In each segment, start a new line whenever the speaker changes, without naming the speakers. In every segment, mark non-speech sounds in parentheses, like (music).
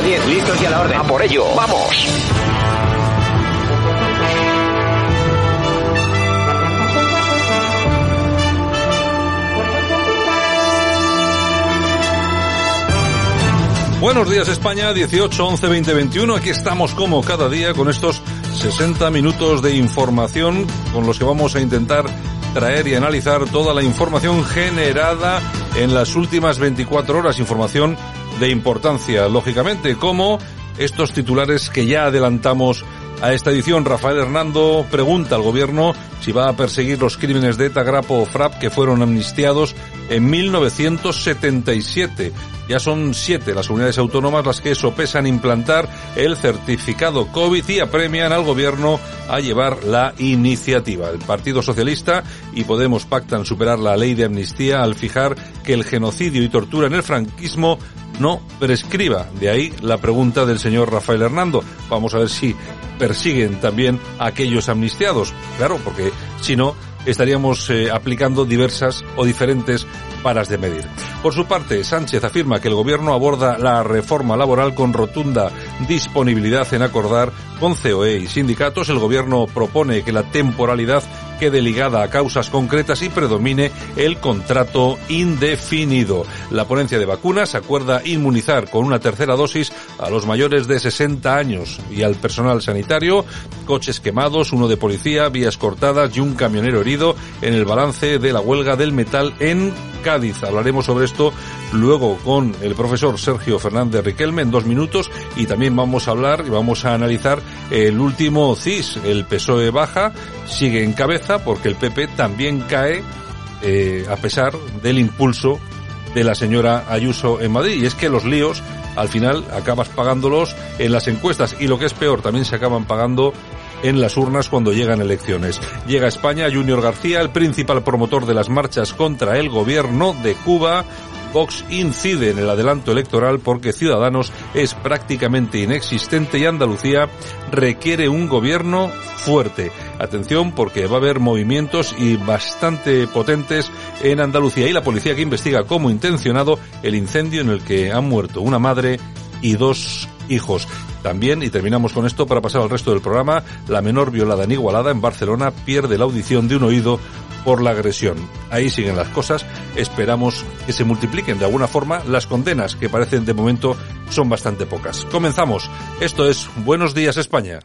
10, listos y a la orden.
A por ello. Vamos.
Buenos días España, 18, 11, 20, 21. Aquí estamos como cada día con estos 60 minutos de información con los que vamos a intentar traer y analizar toda la información generada en las últimas 24 horas. Información de importancia, lógicamente, como estos titulares que ya adelantamos a esta edición. Rafael Hernando pregunta al gobierno si va a perseguir los crímenes de ETA, Grapo o FRAP que fueron amnistiados en 1977. Ya son siete las unidades autónomas las que sopesan implantar el certificado COVID y apremian al gobierno a llevar la iniciativa. El Partido Socialista y Podemos pactan superar la ley de amnistía al fijar que el genocidio y tortura en el franquismo no prescriba. De ahí la pregunta del señor Rafael Hernando. Vamos a ver si persiguen también a aquellos amnistiados. Claro, porque si no, estaríamos eh, aplicando diversas o diferentes paras de medir. Por su parte, Sánchez afirma que el gobierno aborda la reforma laboral con rotunda disponibilidad en acordar con COE y sindicatos. El gobierno propone que la temporalidad quede ligada a causas concretas y predomine el contrato indefinido. La ponencia de vacunas acuerda inmunizar con una tercera dosis a los mayores de 60 años y al personal sanitario, coches quemados, uno de policía, vías cortadas y un camionero herido en el balance de la huelga del metal en Cádiz. Hablaremos sobre esto luego con el profesor Sergio Fernández Riquelme en dos minutos y también vamos a hablar y vamos a analizar el último CIS, el PSOE baja, sigue en cabeza porque el PP también cae eh, a pesar del impulso de la señora Ayuso en Madrid. Y es que los líos al final acabas pagándolos en las encuestas y lo que es peor, también se acaban pagando en las urnas cuando llegan elecciones. Llega a España Junior García, el principal promotor de las marchas contra el gobierno de Cuba. Vox incide en el adelanto electoral porque Ciudadanos es prácticamente inexistente y Andalucía requiere un gobierno fuerte. Atención porque va a haber movimientos y bastante potentes en Andalucía y la policía que investiga como intencionado el incendio en el que han muerto una madre y dos hijos. También, y terminamos con esto para pasar al resto del programa, la menor violada en Igualada, en Barcelona, pierde la audición de un oído por la agresión. Ahí siguen las cosas. Esperamos que se multipliquen de alguna forma las condenas, que parecen de momento son bastante pocas. Comenzamos. Esto es Buenos Días España.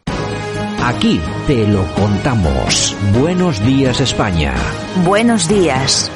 Aquí te lo contamos. Buenos días España. Buenos días.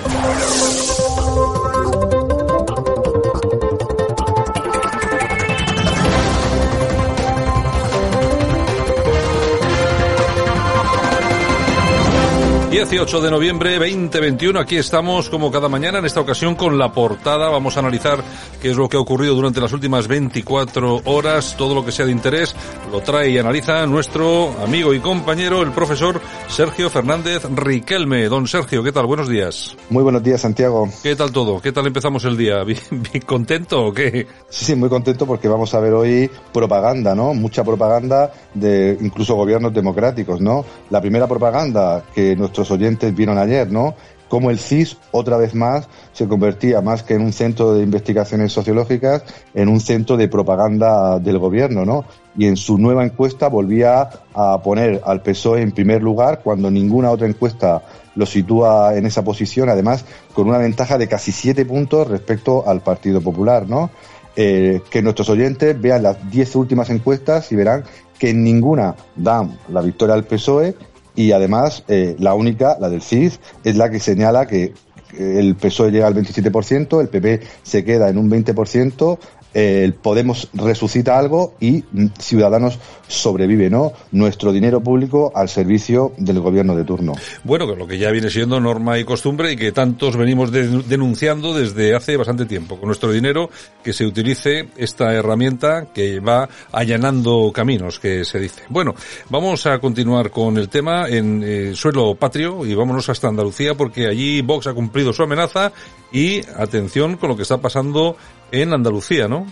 18 de noviembre 2021, aquí estamos como cada mañana, en esta ocasión con la portada. Vamos a analizar qué es lo que ha ocurrido durante las últimas 24 horas, todo lo que sea de interés, lo trae y analiza nuestro amigo y compañero, el profesor Sergio Fernández Riquelme. Don Sergio, ¿qué tal? Buenos días.
Muy buenos días, Santiago.
¿Qué tal todo? ¿Qué tal empezamos el día? ¿Bien, bien contento o qué?
Sí, sí, muy contento porque vamos a ver hoy propaganda, ¿no? Mucha propaganda de incluso gobiernos democráticos, ¿no? La primera propaganda que nuestros oyentes vieron ayer, ¿no? Cómo el CIS, otra vez más, se convertía más que en un centro de investigaciones sociológicas, en un centro de propaganda del gobierno, ¿no? Y en su nueva encuesta volvía a poner al PSOE en primer lugar cuando ninguna otra encuesta lo sitúa en esa posición, además con una ventaja de casi siete puntos respecto al Partido Popular, ¿no? eh, que nuestros oyentes vean las 10 últimas encuestas y verán que en ninguna dan la victoria al PSOE y además eh, la única, la del CID, es la que señala que el PSOE llega al 27%, el PP se queda en un 20%, el Podemos resucita algo y Ciudadanos sobrevive, ¿no? Nuestro dinero público al servicio del gobierno de turno.
Bueno, lo que ya viene siendo norma y costumbre y que tantos venimos denunciando desde hace bastante tiempo. Con nuestro dinero que se utilice esta herramienta que va allanando caminos, que se dice. Bueno, vamos a continuar con el tema en eh, suelo patrio y vámonos hasta Andalucía porque allí Vox ha cumplido su amenaza y atención con lo que está pasando en Andalucía, ¿no?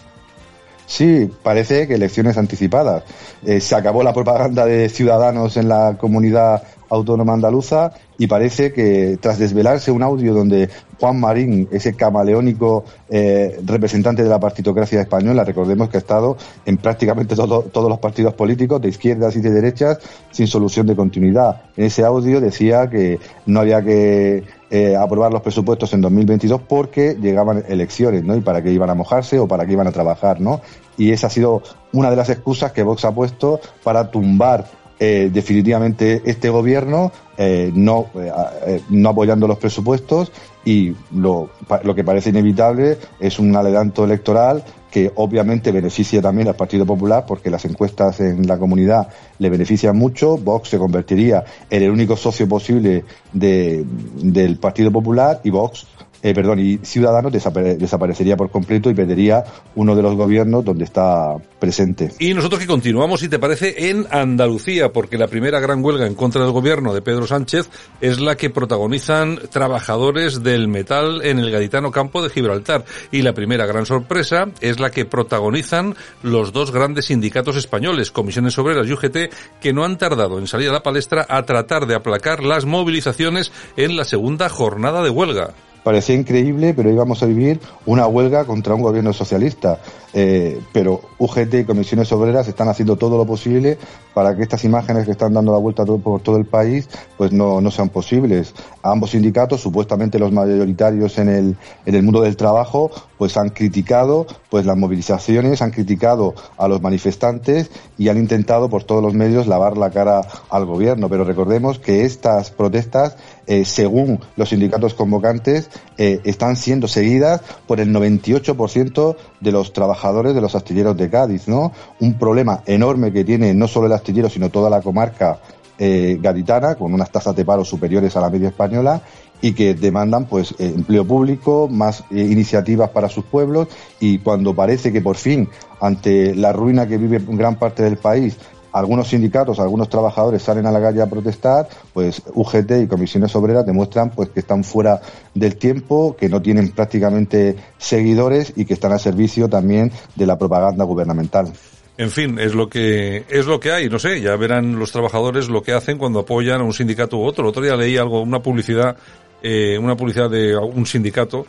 Sí, parece que elecciones anticipadas. Eh, se acabó la propaganda de ciudadanos en la comunidad autónoma andaluza y parece que tras desvelarse un audio donde Juan Marín, ese camaleónico eh, representante de la partitocracia española, recordemos que ha estado en prácticamente todos los partidos políticos, de izquierdas y de derechas, sin solución de continuidad. En ese audio decía que no había que eh, aprobar los presupuestos en 2022 porque llegaban elecciones, ¿no? Y para qué iban a mojarse o para qué iban a trabajar, ¿no? Y esa ha sido una de las excusas que Vox ha puesto para tumbar eh, definitivamente este gobierno eh, no, eh, no apoyando los presupuestos y lo, lo que parece inevitable es un adelanto electoral que obviamente beneficia también al Partido Popular porque las encuestas en la comunidad le benefician mucho. Vox se convertiría en el único socio posible de, del Partido Popular y Vox eh, perdón, y Ciudadanos desaparecería por completo y perdería uno de los gobiernos donde está presente.
Y nosotros que continuamos, si te parece, en Andalucía, porque la primera gran huelga en contra del gobierno de Pedro Sánchez es la que protagonizan trabajadores del metal en el gaditano campo de Gibraltar. Y la primera gran sorpresa es la que protagonizan los dos grandes sindicatos españoles, Comisiones Obreras y UGT, que no han tardado en salir a la palestra a tratar de aplacar las movilizaciones en la segunda jornada de huelga
parecía increíble, pero íbamos a vivir una huelga contra un gobierno socialista. Eh, pero UGT y comisiones obreras están haciendo todo lo posible para que estas imágenes que están dando la vuelta por todo el país pues no, no sean posibles. Ambos sindicatos, supuestamente los mayoritarios en el, en el mundo del trabajo, pues han criticado pues las movilizaciones, han criticado a los manifestantes y han intentado por todos los medios lavar la cara al gobierno. Pero recordemos que estas protestas eh, según los sindicatos convocantes, eh, están siendo seguidas por el 98% de los trabajadores de los astilleros de Cádiz, ¿no? Un problema enorme que tiene no solo el astillero, sino toda la comarca eh, gaditana, con unas tasas de paro superiores a la media española y que demandan pues empleo público, más iniciativas para sus pueblos y cuando parece que por fin ante la ruina que vive gran parte del país algunos sindicatos, algunos trabajadores salen a la calle a protestar, pues UGT y comisiones obreras demuestran pues que están fuera del tiempo, que no tienen prácticamente seguidores y que están a servicio también de la propaganda gubernamental.
En fin, es lo que es lo que hay, no sé, ya verán los trabajadores lo que hacen cuando apoyan a un sindicato u otro. El otro día leí algo, una publicidad, eh, una publicidad de un sindicato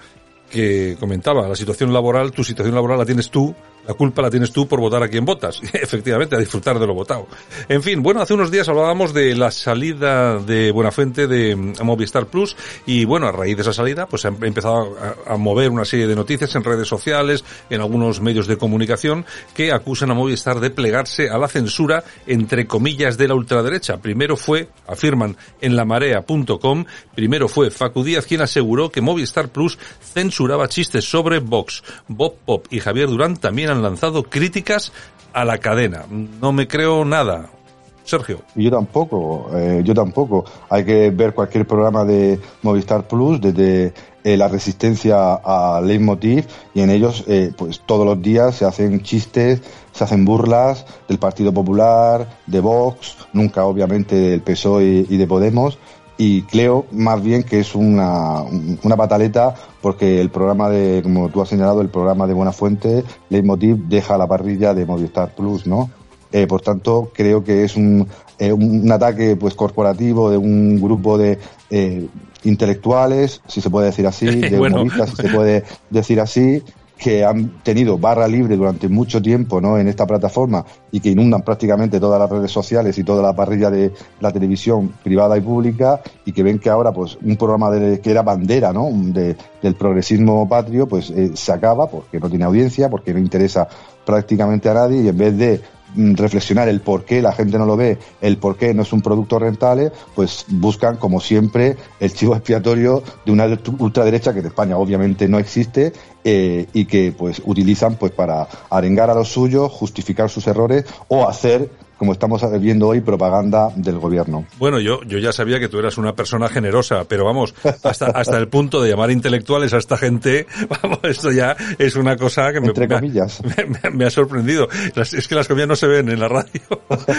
que comentaba la situación laboral, tu situación laboral la tienes tú, la culpa la tienes tú por votar a quien votas. (laughs) Efectivamente, a disfrutar de lo votado. En fin, bueno, hace unos días hablábamos de la salida de Buenafuente de mm, Movistar Plus y bueno, a raíz de esa salida, pues ha empezado a, mover una serie de noticias en redes sociales, en algunos medios de comunicación que acusan a Movistar de plegarse a la censura entre comillas de la ultraderecha. Primero fue, afirman en lamarea.com, primero fue Facu Díaz quien aseguró que Movistar Plus censuraba chistes sobre Vox. Bob Pop y Javier Durán también han lanzado críticas a la cadena. No me creo nada. Sergio.
Yo tampoco, eh, yo tampoco. Hay que ver cualquier programa de Movistar Plus desde eh, la resistencia a Leitmotiv y en ellos eh, pues todos los días se hacen chistes, se hacen burlas del Partido Popular, de Vox, nunca obviamente del PSOE y de Podemos y creo más bien que es una, una pataleta porque el programa de, como tú has señalado, el programa de Buena Fuente, Leitmotiv deja la parrilla de Movistar Plus, ¿no? Eh, por tanto, creo que es un, eh, un, ataque pues corporativo de un grupo de eh, intelectuales, si se puede decir así, (laughs) de humoristas, si se puede decir así, que han tenido barra libre durante mucho tiempo ¿no? en esta plataforma y que inundan prácticamente todas las redes sociales y toda la parrilla de la televisión privada y pública y que ven que ahora pues un programa que era bandera ¿no? de, del progresismo patrio pues eh, se acaba porque no tiene audiencia, porque no interesa prácticamente a nadie y en vez de reflexionar el por qué la gente no lo ve, el por qué no es un producto rentable, pues buscan, como siempre, el chivo expiatorio de una ultraderecha que en España obviamente no existe eh, y que pues utilizan pues para arengar a los suyos, justificar sus errores o hacer como estamos viendo hoy, propaganda del gobierno.
Bueno, yo, yo ya sabía que tú eras una persona generosa, pero vamos, hasta, hasta el punto de llamar intelectuales a esta gente, (laughs) vamos, esto ya es una cosa que me, (laughs) me, ha sorprendido. es que las comillas no se ven en la radio.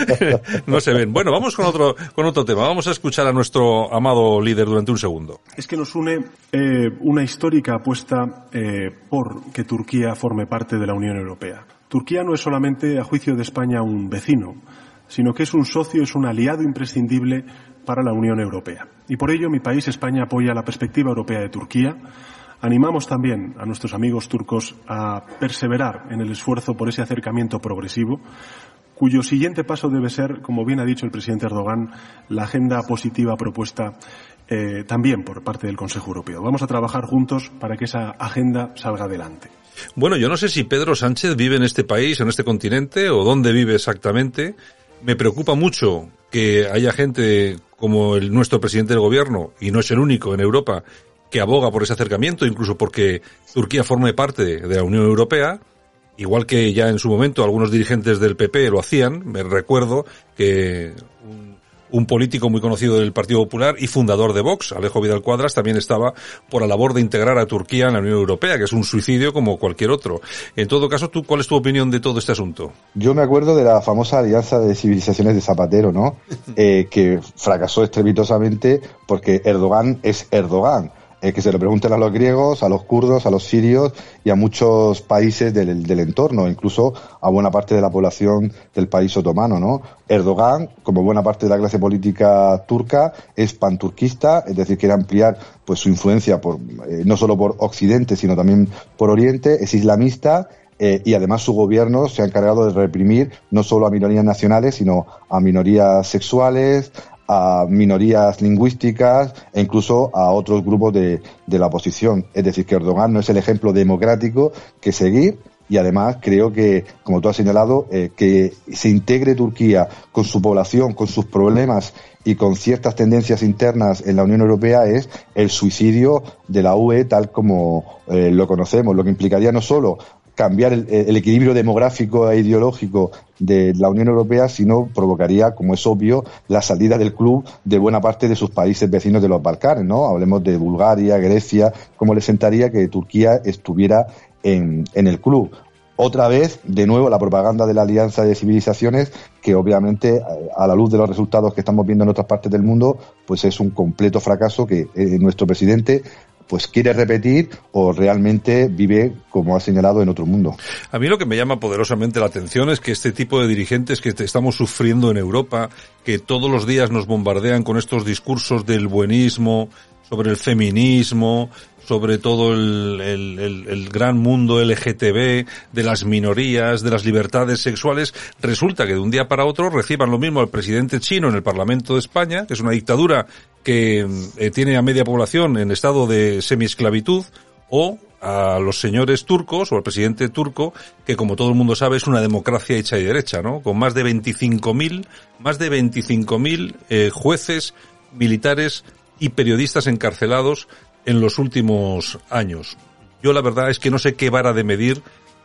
(laughs) no se ven. Bueno, vamos con otro, con otro tema. Vamos a escuchar a nuestro amado líder durante un segundo.
Es que nos une eh, una histórica apuesta eh, por que Turquía forme parte de la Unión Europea. Turquía no es solamente, a juicio de España, un vecino, sino que es un socio, es un aliado imprescindible para la Unión Europea. Y por ello mi país, España, apoya la perspectiva europea de Turquía. Animamos también a nuestros amigos turcos a perseverar en el esfuerzo por ese acercamiento progresivo, cuyo siguiente paso debe ser, como bien ha dicho el presidente Erdogan, la agenda positiva propuesta eh, también por parte del Consejo Europeo. Vamos a trabajar juntos para que esa agenda salga adelante.
Bueno, yo no sé si Pedro Sánchez vive en este país, en este continente, o dónde vive exactamente. Me preocupa mucho que haya gente como el, nuestro presidente del gobierno, y no es el único en Europa, que aboga por ese acercamiento, incluso porque Turquía forme parte de la Unión Europea, igual que ya en su momento algunos dirigentes del PP lo hacían. Me recuerdo que un político muy conocido del Partido Popular y fundador de Vox, Alejo Vidal Cuadras, también estaba por la labor de integrar a Turquía en la Unión Europea, que es un suicidio como cualquier otro. En todo caso, ¿tú cuál es tu opinión de todo este asunto?
Yo me acuerdo de la famosa alianza de civilizaciones de Zapatero, ¿no? (laughs) Eh, que fracasó estrepitosamente porque Erdogan es Erdogan eh, que se lo pregunten a los griegos, a los kurdos, a los sirios y a muchos países del, entorno, incluso a buena parte de la población del país otomano, ¿no? Erdogan, como buena parte de la clase política turca, es panturquista, es decir, quiere ampliar pues su influencia eh, no solo por Occidente, sino también por Oriente, es islamista eh, y además su gobierno se ha encargado de reprimir no solo a minorías nacionales, sino a minorías sexuales, a minorías lingüísticas e incluso a otros grupos de, de, la oposición. Es decir, que Erdogan no es el ejemplo democrático que seguir y además creo que, como tú has señalado, eh, que se integre Turquía con su población, con sus problemas y con ciertas tendencias internas en la Unión Europea es el suicidio de la UE tal como eh, lo conocemos, lo que implicaría no solo cambiar el, equilibrio demográfico e ideológico de la Unión Europea, sino provocaría, como es obvio, la salida del club de buena parte de sus países vecinos de los Balcanes, ¿no? Hablemos de Bulgaria, Grecia, cómo le sentaría que Turquía estuviera en, el club. Otra vez, de nuevo, la propaganda de la Alianza de Civilizaciones, que obviamente, a la luz de los resultados que estamos viendo en otras partes del mundo, pues es un completo fracaso que eh, nuestro presidente pues quiere repetir o realmente vive, como ha señalado, en otro mundo.
A mí lo que me llama poderosamente la atención es que este tipo de dirigentes que estamos sufriendo en Europa, que todos los días nos bombardean con estos discursos del buenismo, sobre el feminismo, sobre todo el, el, gran mundo LGTB, de las minorías, de las libertades sexuales, resulta que de un día para otro reciban lo mismo al presidente chino en el Parlamento de España, que es una dictadura que eh, tiene a media población en estado de semiesclavitud, o a los señores turcos o al presidente turco, que como todo el mundo sabe es una democracia hecha y derecha, ¿no? Con más de 25.000, más de 25.000 eh, jueces, militares y periodistas encarcelados en los últimos años. Yo la verdad es que no sé qué vara de medir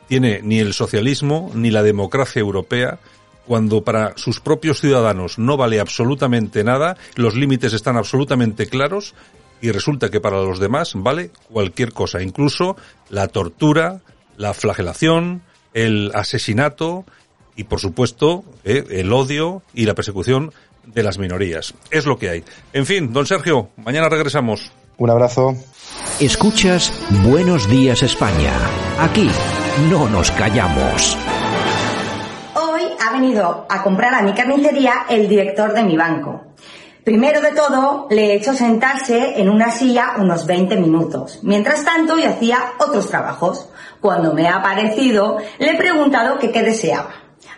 tiene ni el socialismo ni la democracia europea cuando para sus propios ciudadanos no vale absolutamente nada, los límites están absolutamente claros y resulta que para los demás vale cualquier cosa, incluso la tortura, la flagelación, el asesinato y por supuesto eh, el odio y la persecución de las minorías. Es lo que hay. En fin, don Sergio, mañana regresamos.
Un abrazo.
Escuchas Buenos Días España. Aquí no nos callamos.
Hoy ha venido a comprar a mi carnicería el director de mi banco. Primero de todo, le he hecho sentarse en una silla unos 20 minutos. Mientras tanto, yo hacía otros trabajos. Cuando me ha aparecido, le he preguntado que qué deseaba.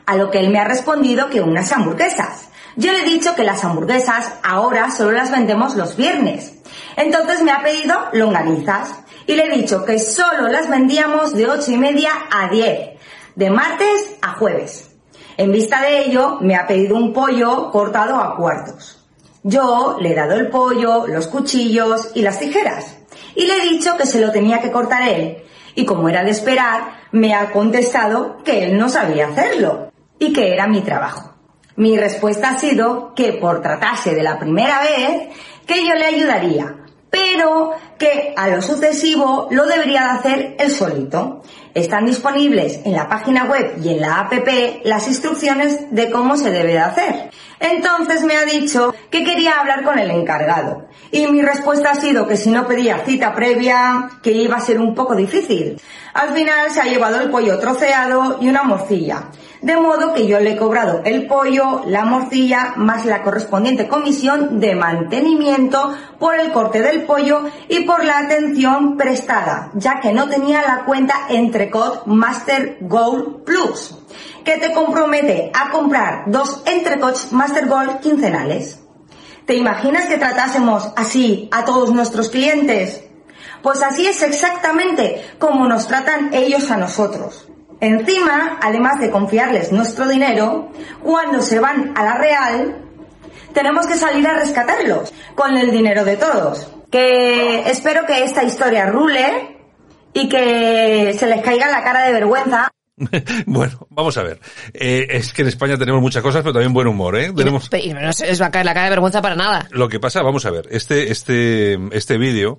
A lo que él me ha respondido que unas hamburguesas. Yo le he dicho que las hamburguesas ahora solo las vendemos los viernes. Entonces me ha pedido longanizas. Y le he dicho que solo las vendíamos de ocho y media a 10, de martes a jueves. En vista de ello, me ha pedido un pollo cortado a cuartos. Yo le he dado el pollo, los cuchillos y las tijeras. Y le he dicho que se lo tenía que cortar él. Y como era de esperar, me ha contestado que él no sabía hacerlo y que era mi trabajo. Mi respuesta ha sido que por tratarse de la primera vez, que yo le ayudaría, pero que a lo sucesivo lo debería de hacer él solito. Están disponibles en la página web y en la app las instrucciones de cómo se debe de hacer. Entonces me ha dicho que quería hablar con el encargado. Y mi respuesta ha sido que si no pedía cita previa, que iba a ser un poco difícil. Al final se ha llevado el pollo troceado y una morcilla. De modo que yo le he cobrado el pollo, la morcilla, más la correspondiente comisión de mantenimiento por el corte del pollo y por la atención prestada, ya que no tenía la cuenta Entrecot Master Gold Plus, que te compromete a comprar dos Entrecots Master Gold quincenales. ¿Te imaginas que tratásemos así a todos nuestros clientes? Pues así es exactamente como nos tratan ellos a nosotros. Encima, además de confiarles nuestro dinero, cuando se van a la real, tenemos que salir a rescatarlos con el dinero de todos. Que espero que esta historia rule y que se les caiga la cara de vergüenza. (laughs)
bueno, vamos a ver. Eh, es que en España tenemos muchas cosas, pero también buen humor, ¿eh? Tenemos...
Y no se les va a caer la cara de vergüenza para nada.
Lo que pasa, vamos a ver, este, este, este vídeo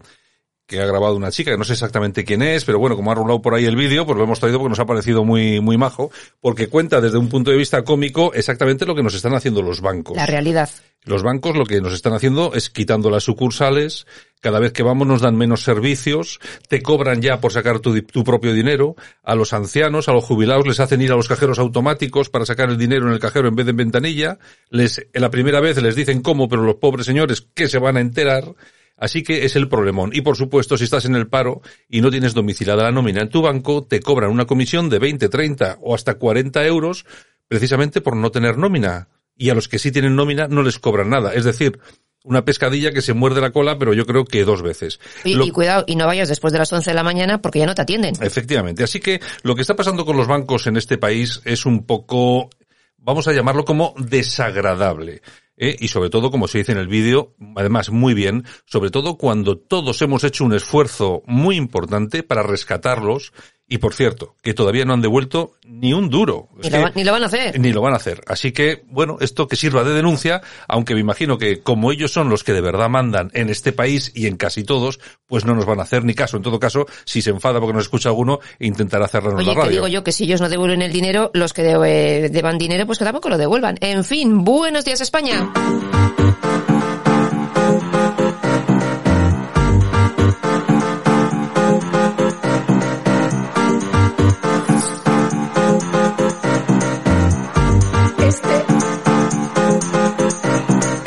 que ha grabado una chica, que no sé exactamente quién es, pero bueno, como ha rulado por ahí el vídeo, pues lo hemos traído porque nos ha parecido muy, muy majo, porque cuenta desde un punto de vista cómico exactamente lo que nos están haciendo los bancos.
La realidad.
Los bancos lo que nos están haciendo es quitando las sucursales, cada vez que vamos nos dan menos servicios, te cobran ya por sacar tu, tu, propio dinero, a los ancianos, a los jubilados les hacen ir a los cajeros automáticos para sacar el dinero en el cajero en vez de en ventanilla, les, en la primera vez les dicen cómo, pero los pobres señores que se van a enterar, Así que es el problemón. Y por supuesto, si estás en el paro y no tienes domiciliada la nómina en tu banco, te cobran una comisión de 20, 30 o hasta 40 euros precisamente por no tener nómina. Y a los que sí tienen nómina no les cobran nada. Es decir, una pescadilla que se muerde la cola, pero yo creo que dos veces.
Y, lo... y, cuidado, y no vayas después de las 11 de la mañana porque ya no te atienden.
Efectivamente. Así que lo que está pasando con los bancos en este país es un poco, vamos a llamarlo como desagradable. ¿Eh? y sobre todo, como se dice en el vídeo, además muy bien, sobre todo cuando todos hemos hecho un esfuerzo muy importante para rescatarlos y por cierto, que todavía no han devuelto ni un duro.
Ni, lo, ni, lo, van a hacer.
Ni lo van a hacer. Así que, bueno, esto que sirva de denuncia, aunque me imagino que como ellos son los que de verdad mandan en este país y en casi todos, pues no nos van a hacer ni caso. En todo caso, si se enfada porque nos escucha alguno, intentará cerrarnos
Oye,
la radio.
digo yo que si ellos no devuelven el dinero, los que de, deban dinero, pues que tampoco lo devuelvan. En fin, buenos días España.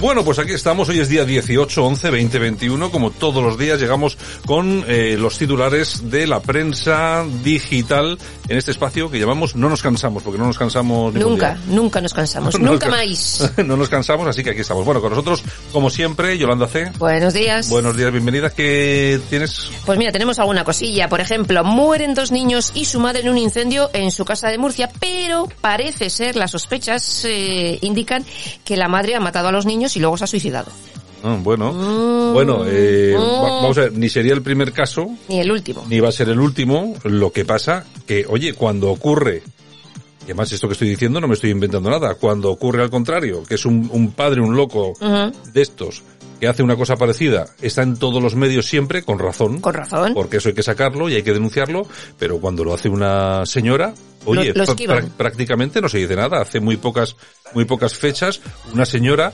Bueno, pues aquí estamos. Hoy es día 18, 11, 20, 21. Como todos los días llegamos con eh, los titulares de la prensa digital en este espacio que llamamos No nos cansamos, porque no nos cansamos
Nunca, día. nunca nos cansamos, (laughs)
no
nunca más. (laughs)
no nos cansamos, así que aquí estamos. Bueno, con nosotros, como siempre, Yolanda C.
Buenos días.
Buenos días, bienvenida. ¿Qué tienes?
Pues mira, tenemos alguna cosilla. Por ejemplo, mueren dos niños y su madre en un incendio en su casa de Murcia, pero parece ser, las sospechas eh, indican que la madre ha matado a los niños y luego se ha suicidado.
Ah, bueno, mm, bueno, eh,
mm.
vamos a ver, ni sería el primer caso.
Ni el último.
Ni va a ser el último. Lo que pasa que, oye, cuando ocurre, y además esto que estoy diciendo no me estoy inventando nada, cuando ocurre al contrario, que es un, un padre, un loco
Uh -huh.
de estos, que hace una cosa parecida está en todos los medios siempre, con razón.
Con razón.
Porque eso hay que sacarlo y hay que denunciarlo, pero cuando lo hace una señora, oye,
Lo- lo
prácticamente no se dice nada. Hace muy pocas, muy pocas fechas, una señora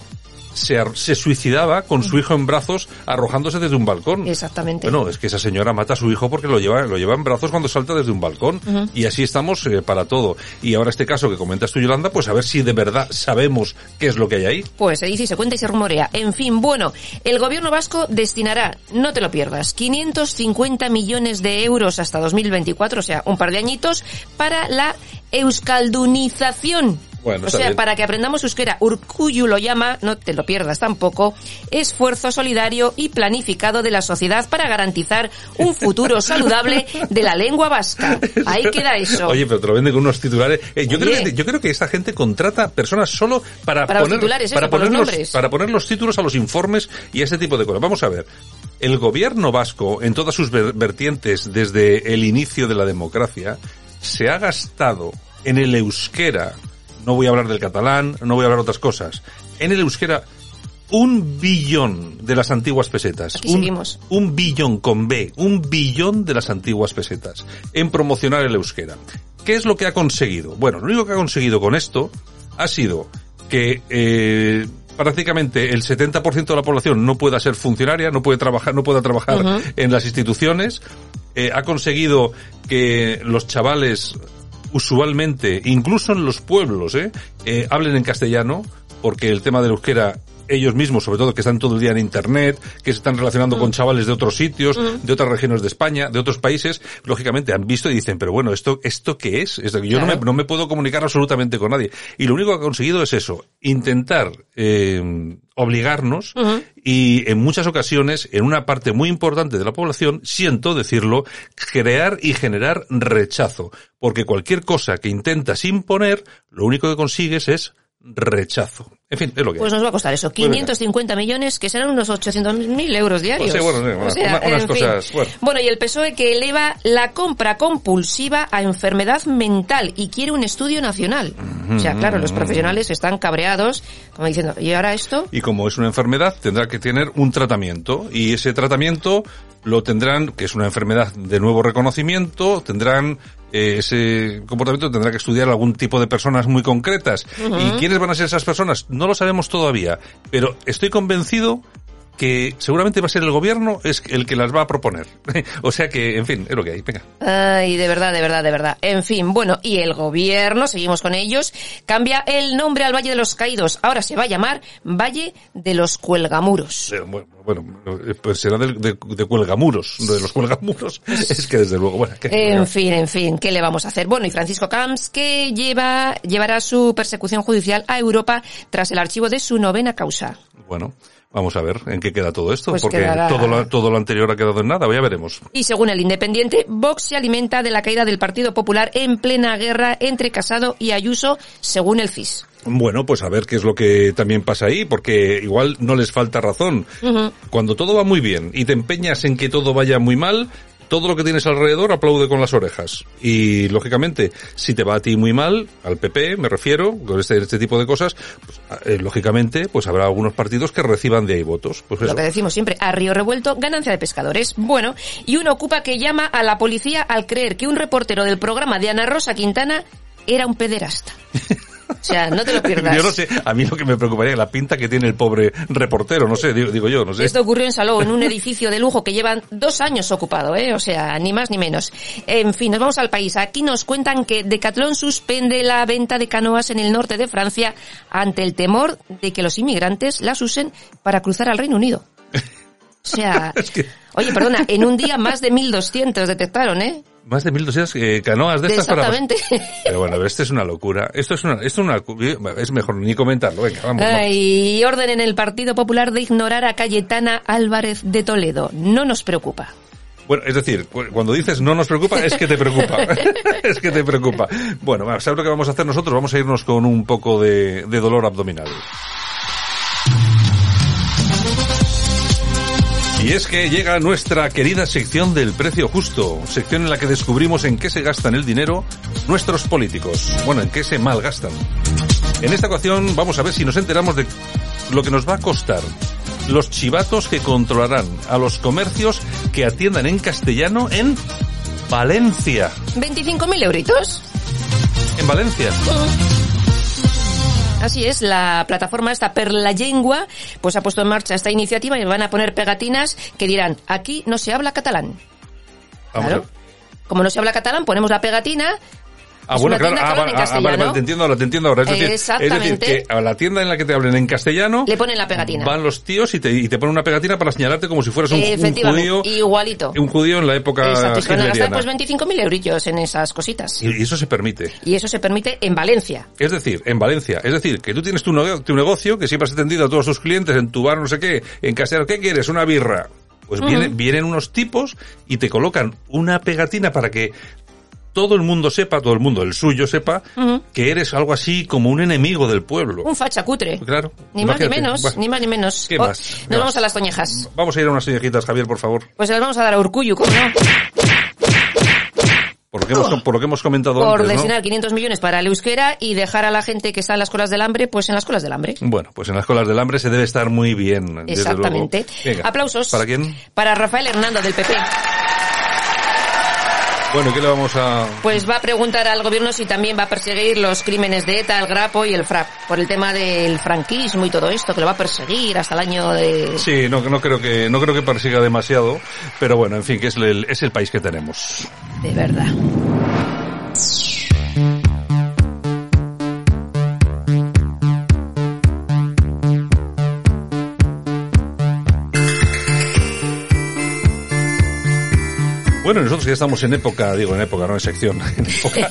se, se suicidaba con su hijo en brazos arrojándose desde un balcón.
Exactamente.
Bueno, es que esa señora mata a su hijo porque lo lleva, lo lleva en brazos cuando salta desde un balcón. Y así estamos eh, para todo. Y ahora este caso que comentas tú, Yolanda, pues a ver si de verdad sabemos qué es lo que hay ahí.
Pues se dice y se cuenta y se rumorea. En fin, bueno, el gobierno vasco destinará, no te lo pierdas, 550 millones de euros hasta 2024, o sea, un par de añitos, para la euskaldunización.
Bueno,
o sea,
bien.
para que aprendamos euskera. Urcuyu lo llama, no te lo pierdas tampoco, esfuerzo solidario y planificado de la sociedad para garantizar un futuro (laughs) saludable de la lengua vasca. Ahí queda eso.
Oye, pero te lo venden con unos titulares. Eh, yo, creo que, yo creo que esta gente contrata personas solo para,
Para los
poner,
titulares, eso,
para,
los
poner los,
nombres.
para poner los títulos a los informes y ese tipo de cosas. Vamos a ver. El gobierno vasco, en todas sus ver- vertientes desde el inicio de la democracia, se ha gastado en el euskera, no voy a hablar del catalán, no voy a hablar otras cosas, en el euskera un billón de las antiguas pesetas.
Aquí
un,
seguimos.
un billón con B, un billón de las antiguas pesetas en promocionar el euskera. ¿Qué es lo que ha conseguido? Bueno, lo único que ha conseguido con esto ha sido que eh, prácticamente el 70% de la población no pueda ser funcionaria, no puede trabajar, no pueda trabajar en las instituciones. Eh, ha conseguido que los chavales usualmente, incluso en los pueblos, ¿eh? Eh, hablen en castellano, porque el tema del euskera ellos mismos, sobre todo que están todo el día en internet, que se están relacionando con chavales de otros sitios, de otras regiones de España, de otros países, lógicamente han visto y dicen, pero bueno, esto, esto qué es? Es que yo no, me, no me puedo comunicar absolutamente con nadie. Y lo único que ha conseguido es eso, intentar eh, obligarnos y en muchas ocasiones, en una parte muy importante de la población, siento decirlo, crear y generar rechazo. Porque cualquier cosa que intentas imponer, lo único que consigues es rechazo. En fin, es lo que
Pues nos va a costar eso,
Pues venga.
550 millones, que serán unos 800.000 euros diarios.
Pues sí, bueno, sí, bueno,
O sea,
una- unas cosas, bueno.
Bueno, y el PSOE que eleva la compra compulsiva a enfermedad mental y quiere un estudio nacional. O sea, claro, los profesionales están cabreados, como diciendo, ¿y ahora esto?
Y como es una enfermedad, tendrá que tener un tratamiento. Y ese tratamiento lo tendrán, que es una enfermedad de nuevo reconocimiento, tendrán eh, ese comportamiento tendrá que estudiar algún tipo de personas muy concretas. ¿Y quiénes van a ser esas personas? No lo sabemos todavía, pero estoy convencido que seguramente va a ser el gobierno es el que las va a proponer. (laughs) o sea que, en fin, es lo que hay. Venga.
Ay, de verdad, de verdad, de verdad. En fin, bueno, y el gobierno, seguimos con ellos, cambia el nombre al Valle de los Caídos. Ahora se va a llamar Valle de los Cuelgamuros.
Eh, Bueno, bueno, eh, pues será de, de cuelgamuros, de los cuelgamuros. (laughs) es que desde luego, bueno, que-
En fin, en fin, ¿qué le vamos a hacer? Bueno, y Francisco Camps, que lleva, llevará su persecución judicial a Europa tras el archivo de su novena causa.
Bueno, vamos a ver en qué queda todo esto,
Pues
porque
quedará-
todo lo, todo lo anterior ha quedado en nada, ya veremos.
Y según el Independiente, Vox se alimenta de la caída del Partido Popular en plena guerra entre Casado y Ayuso, según el CIS.
Bueno, pues a ver qué es lo que también pasa ahí, porque igual no les falta razón. Cuando todo va muy bien y te empeñas en que todo vaya muy mal, todo lo que tienes alrededor aplaude con las orejas. Y lógicamente, si te va a ti muy mal, al PP me refiero, con este, este tipo de cosas, pues, eh, lógicamente, pues habrá algunos partidos que reciban de ahí votos. Pues
Lo que decimos siempre, a río revuelto, ganancia de pescadores. Bueno, y uno ocupa que llama a la policía al creer que un reportero del programa de Ana Rosa Quintana era un pederasta. (laughs) O sea, no te lo pierdas. (laughs)
Yo no sé, a mí lo que me preocuparía es la pinta que tiene el pobre reportero, no sé, digo, digo yo, no sé.
Esto ocurrió en Salou, en un edificio de lujo que llevan dos años ocupado, ¿eh? O sea, ni más ni menos. En fin, nos vamos al país. Aquí nos cuentan que Decathlon suspende la venta de canoas en el norte de Francia ante el temor de que los inmigrantes las usen para cruzar al Reino Unido. (laughs) O sea, oye, perdona, en un día más de 1.200 detectaron, ¿eh?
Más de 1200 eh, canoas de estas para...
Exactamente. (laughs)
Pero bueno, esto es una locura. Esto es una, esto es una, es mejor ni comentarlo. Venga, vamos. vamos.
Orden en el Partido Popular de ignorar a Cayetana Álvarez de Toledo. No nos preocupa.
Bueno, es decir, cu- cuando dices no nos preocupa, es que te preocupa. (laughs) (laughs) es que te preocupa. Bueno, ¿sabes lo que vamos a hacer nosotros? Vamos a irnos con un poco de, de dolor abdominal. Y es que llega nuestra querida sección del precio justo, sección en la que descubrimos en qué se gastan el dinero nuestros políticos. Bueno, en qué se malgastan. En esta ocasión vamos a ver si nos enteramos de lo que nos va a costar los chivatos que controlarán a los comercios que atiendan en castellano en Valencia.
25.000 euritos.
En Valencia.
Así es, la plataforma esta per la lengua, pues ha puesto en marcha esta iniciativa y van a poner pegatinas que dirán, aquí no se habla catalán.
Vamos
Claro. Como no se habla catalán, ponemos la pegatina.
Ah,
es
bueno, claro. Ah, vale, ah,
castellano.
vale, vale, te entiendo ahora, te entiendo ahora. Es decir, es decir, que a la tienda en la que te hablen en castellano
Le ponen la pegatina.
van los tíos y te, y te ponen una pegatina para señalarte como si fueras un, judío.
igualito.
Un judío en la época
Exacto, y se van a gastar pues 25.000 eurillos en esas cositas.
Y y eso se permite.
Y eso se permite en Valencia.
Es decir, en Valencia. Es decir, que tú tienes tu, nego- tu negocio, que siempre has atendido a todos tus clientes en tu bar, no sé qué, en casero, ¿qué quieres? Una birra. Pues vienen unos tipos y te colocan una pegatina para que todo el mundo sepa, todo el mundo, el suyo sepa, que eres algo así como un enemigo del pueblo.
Un facha cutre.
Claro.
Ni más ni menos,
Bueno,
ni más ni menos.
¿Qué
Oh,
más?
Nos
¿Qué
vamos
más?
a las toñejas.
Vamos a ir a unas señejitas, Javier, por favor.
Pues se las vamos a dar a Urcuyu, ¿cómo no?
Por lo que hemos, por lo que hemos comentado
Por
antes, ¿no?
destinar 500 millones para el euskera y dejar a la gente que está en las colas del hambre, pues en las colas del hambre.
Bueno, pues en las colas del hambre se debe estar muy bien. desde
Exactamente.
luego. Venga,
Aplausos.
¿Para quién?
Para Rafael Hernando del PP.
Bueno, ¿qué le vamos a...?
Pues va a preguntar al gobierno si también va a perseguir los crímenes de ETA, el Grapo y el FRAP, por el tema del franquismo y todo esto, que lo va a perseguir hasta el año de...
Sí, no, no creo que no creo que persiga demasiado, pero bueno, en fin, que es el, es el país que tenemos.
De verdad.
Bueno, nosotros ya estamos en época, digo en época, no en sección, (laughs) en época,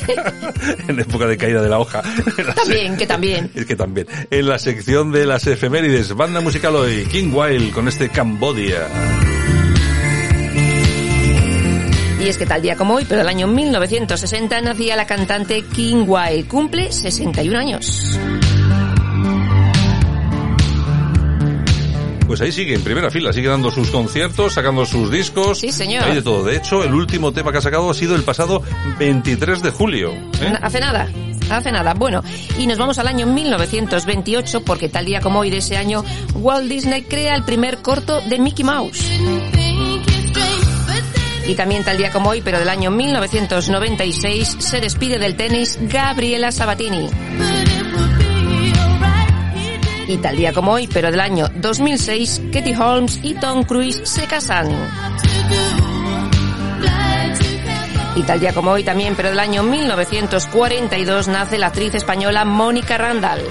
(laughs) en época de caída de la hoja. La
También, que también. (laughs)
Es que también. En la sección de las efemérides, banda musical hoy, King Wild con este Cambodia.
Y es que tal día como hoy, pero el año 1960, nacía la cantante King Wild. Cumple 61 años.
Pues ahí sigue, en primera fila, sigue dando sus conciertos, sacando sus discos.
Sí, señor.
Hay de todo. De hecho, el último tema que ha sacado ha sido el pasado 23 de julio. ¿eh?
Hace nada. Hace nada. Bueno, y nos vamos al año 1928 porque tal día como hoy de ese año Walt Disney crea el primer corto de Mickey Mouse. Y también tal día como hoy, pero del año 1996, se despide del tenis Gabriela Sabatini. Y tal día como hoy, pero del año 2006, Katie Holmes y Tom Cruise se casan. Y tal día como hoy también, pero del año 1942, nace la actriz española Mónica Randall.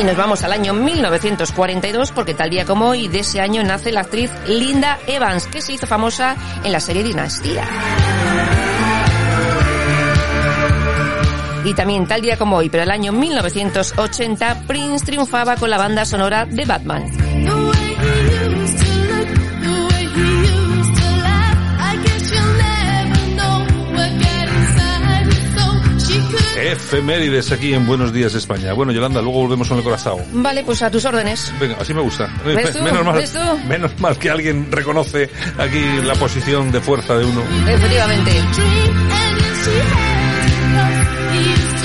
Y nos vamos al año 1942 porque tal día como hoy de ese año nace la actriz Linda Evans, que se hizo famosa en la serie Dinastía. Y también tal día como hoy, pero el año 1980, Prince triunfaba con la banda sonora de Batman.
Efemérides aquí en Buenos Días España. Bueno, Yolanda, luego volvemos con el corazón.
Vale, pues a tus órdenes.
Venga, así me gusta.
¿Ves tú?
Menos mal,
¿Ves tú?
menos mal que alguien reconoce aquí la posición de fuerza de uno.
Efectivamente.
Aquí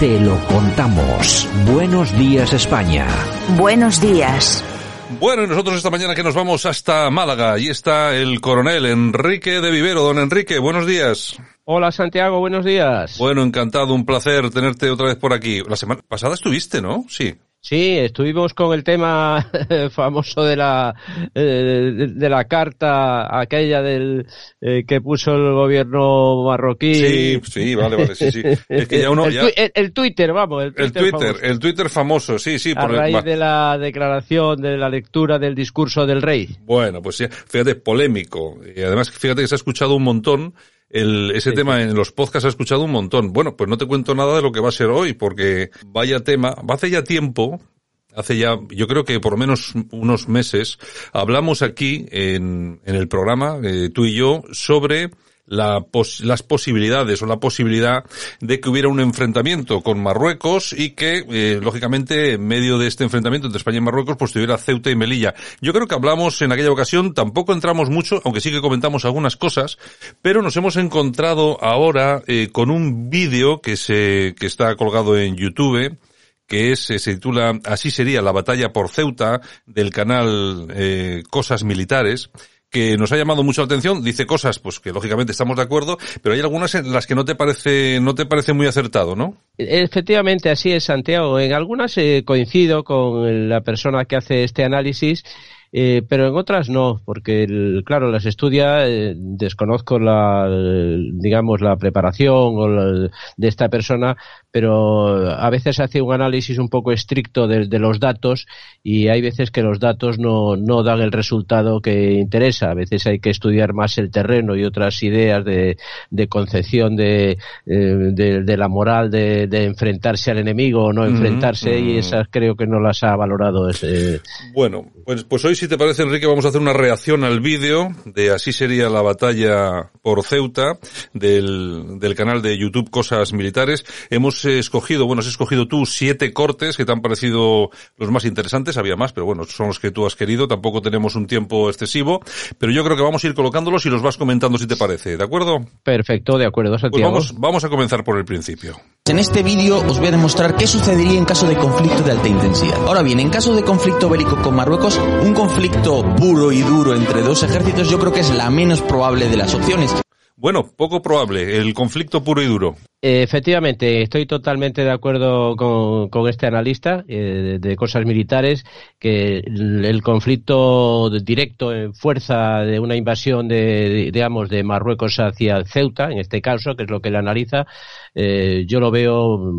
te lo contamos. Buenos días España.
Buenos días.
Bueno, y nosotros esta mañana que nos vamos hasta Málaga, y está el coronel Enrique de Vivero. Don Enrique, buenos días.
Hola Santiago, buenos días.
Bueno, encantado, un placer tenerte otra vez por aquí. La semana pasada estuviste, ¿no? Sí.
Sí, estuvimos con el tema (laughs) famoso de la eh, de, la carta aquella del eh, que puso el gobierno marroquí.
Sí, sí, vale, vale, sí, sí. Es que ya uno
el,
ya...
el, Twitter, vamos, el Twitter,
el Twitter,
famoso.
el Twitter famoso, sí, sí.
A raíz de la declaración, de la lectura del discurso del rey.
Bueno, pues sí, fíjate, polémico. Y además, fíjate que se ha escuchado un montón el, ese sí, tema sí. en los podcasts ha escuchado un montón. Bueno, pues no te cuento nada de lo que va a ser hoy, porque vaya tema, hace ya tiempo, hace ya, yo creo que por lo menos unos meses, hablamos aquí en, en el programa, eh, tú y yo, sobre la pos las posibilidades o la posibilidad de que hubiera un enfrentamiento con Marruecos y que, eh, lógicamente, en medio de este enfrentamiento entre España y Marruecos, pues tuviera Ceuta y Melilla. Yo creo que hablamos en aquella ocasión, tampoco entramos mucho, aunque sí que comentamos algunas cosas, pero nos hemos encontrado ahora eh, con un vídeo que se, que está colgado en YouTube, que es, se titula Así sería la batalla por Ceuta del canal eh, Cosas Militares que nos ha llamado mucho la atención, dice cosas pues que lógicamente estamos de acuerdo, pero hay algunas en las que no te parece no te parece muy acertado, ¿no?
Efectivamente, así es Santiago. En algunas eh, coincido con la persona que hace este análisis eh, pero en otras no, porque el, claro, las estudia, eh, desconozco la, digamos, la preparación o la, de esta persona, pero a veces hace un análisis un poco estricto de, de, los datos y hay veces que los datos no, no dan el resultado que interesa. A veces hay que estudiar más el terreno y otras ideas de, de concepción de, de, de, la moral de, de, enfrentarse al enemigo o no enfrentarse mm, y esas creo que no las ha valorado. Ese...
Bueno, pues, pues hoy si te parece, Enrique, vamos a hacer una reacción al vídeo de Así sería la batalla por Ceuta del, del canal de YouTube Cosas Militares. Hemos escogido, bueno, has escogido tú siete cortes que te han parecido los más interesantes. Había más, pero bueno, son los que tú has querido. Tampoco tenemos un tiempo excesivo, pero yo creo que vamos a ir colocándolos y los vas comentando si te parece. ¿De acuerdo?
Perfecto, de acuerdo, Santiago.
Pues vamos, vamos a comenzar por el principio.
En este vídeo os voy a demostrar qué sucedería en caso de conflicto de alta intensidad. Ahora bien, en caso de conflicto bélico con Marruecos, un conflicto puro y duro entre dos ejércitos yo creo que es la menos probable de las opciones.
Bueno, poco probable, el conflicto puro y duro.
Efectivamente, estoy totalmente de acuerdo con, este analista eh, de, cosas militares, que el, conflicto directo en fuerza de una invasión de, digamos, de Marruecos hacia Ceuta, en este caso, que es lo que él analiza, eh, yo lo veo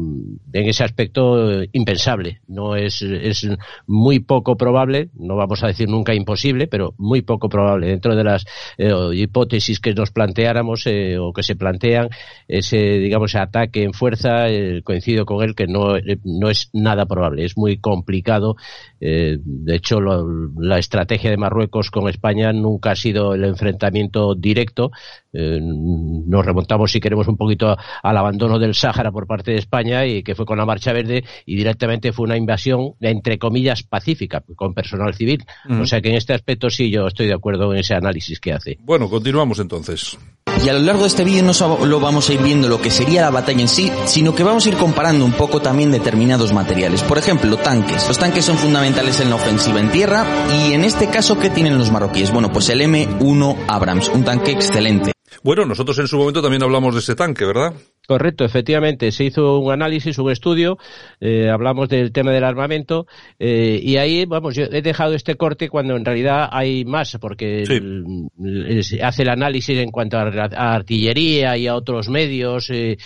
en ese aspecto impensable. No es, es muy poco probable, no vamos a decir nunca imposible, pero muy poco probable. Dentro de las eh, hipótesis que nos planteáramos eh, o que se plantean, ese, digamos, ataque en fuerza, eh, coincido con él que no, no es nada probable, es muy complicado. Eh, de hecho, lo, la estrategia de Marruecos con España nunca ha sido el enfrentamiento directo. Eh, nos remontamos, si queremos, un poquito al abandono del Sáhara por parte de España y que fue con la Marcha Verde y directamente fue una invasión, entre comillas, pacífica, con personal civil. O sea que en este aspecto sí yo estoy de acuerdo en ese análisis que hace.
Bueno, continuamos entonces.
Y a lo largo de este vídeo no solo vamos a ir viendo lo que sería la batalla en sí, sino que vamos a ir comparando un poco también determinados materiales. Por ejemplo, tanques. Los tanques son fundamentales en la ofensiva en tierra y en este caso, ¿qué tienen los marroquíes? Bueno, pues el M1 Abrams, un tanque excelente.
Bueno, nosotros en su momento también hablamos de ese tanque, ¿verdad?
Correcto, efectivamente. Se hizo un análisis, un estudio, eh, hablamos del tema del armamento eh, y ahí, vamos, yo he dejado este corte cuando en realidad hay más, porque sí. el, el, hace el análisis en cuanto a, a artillería y a otros medios, eh,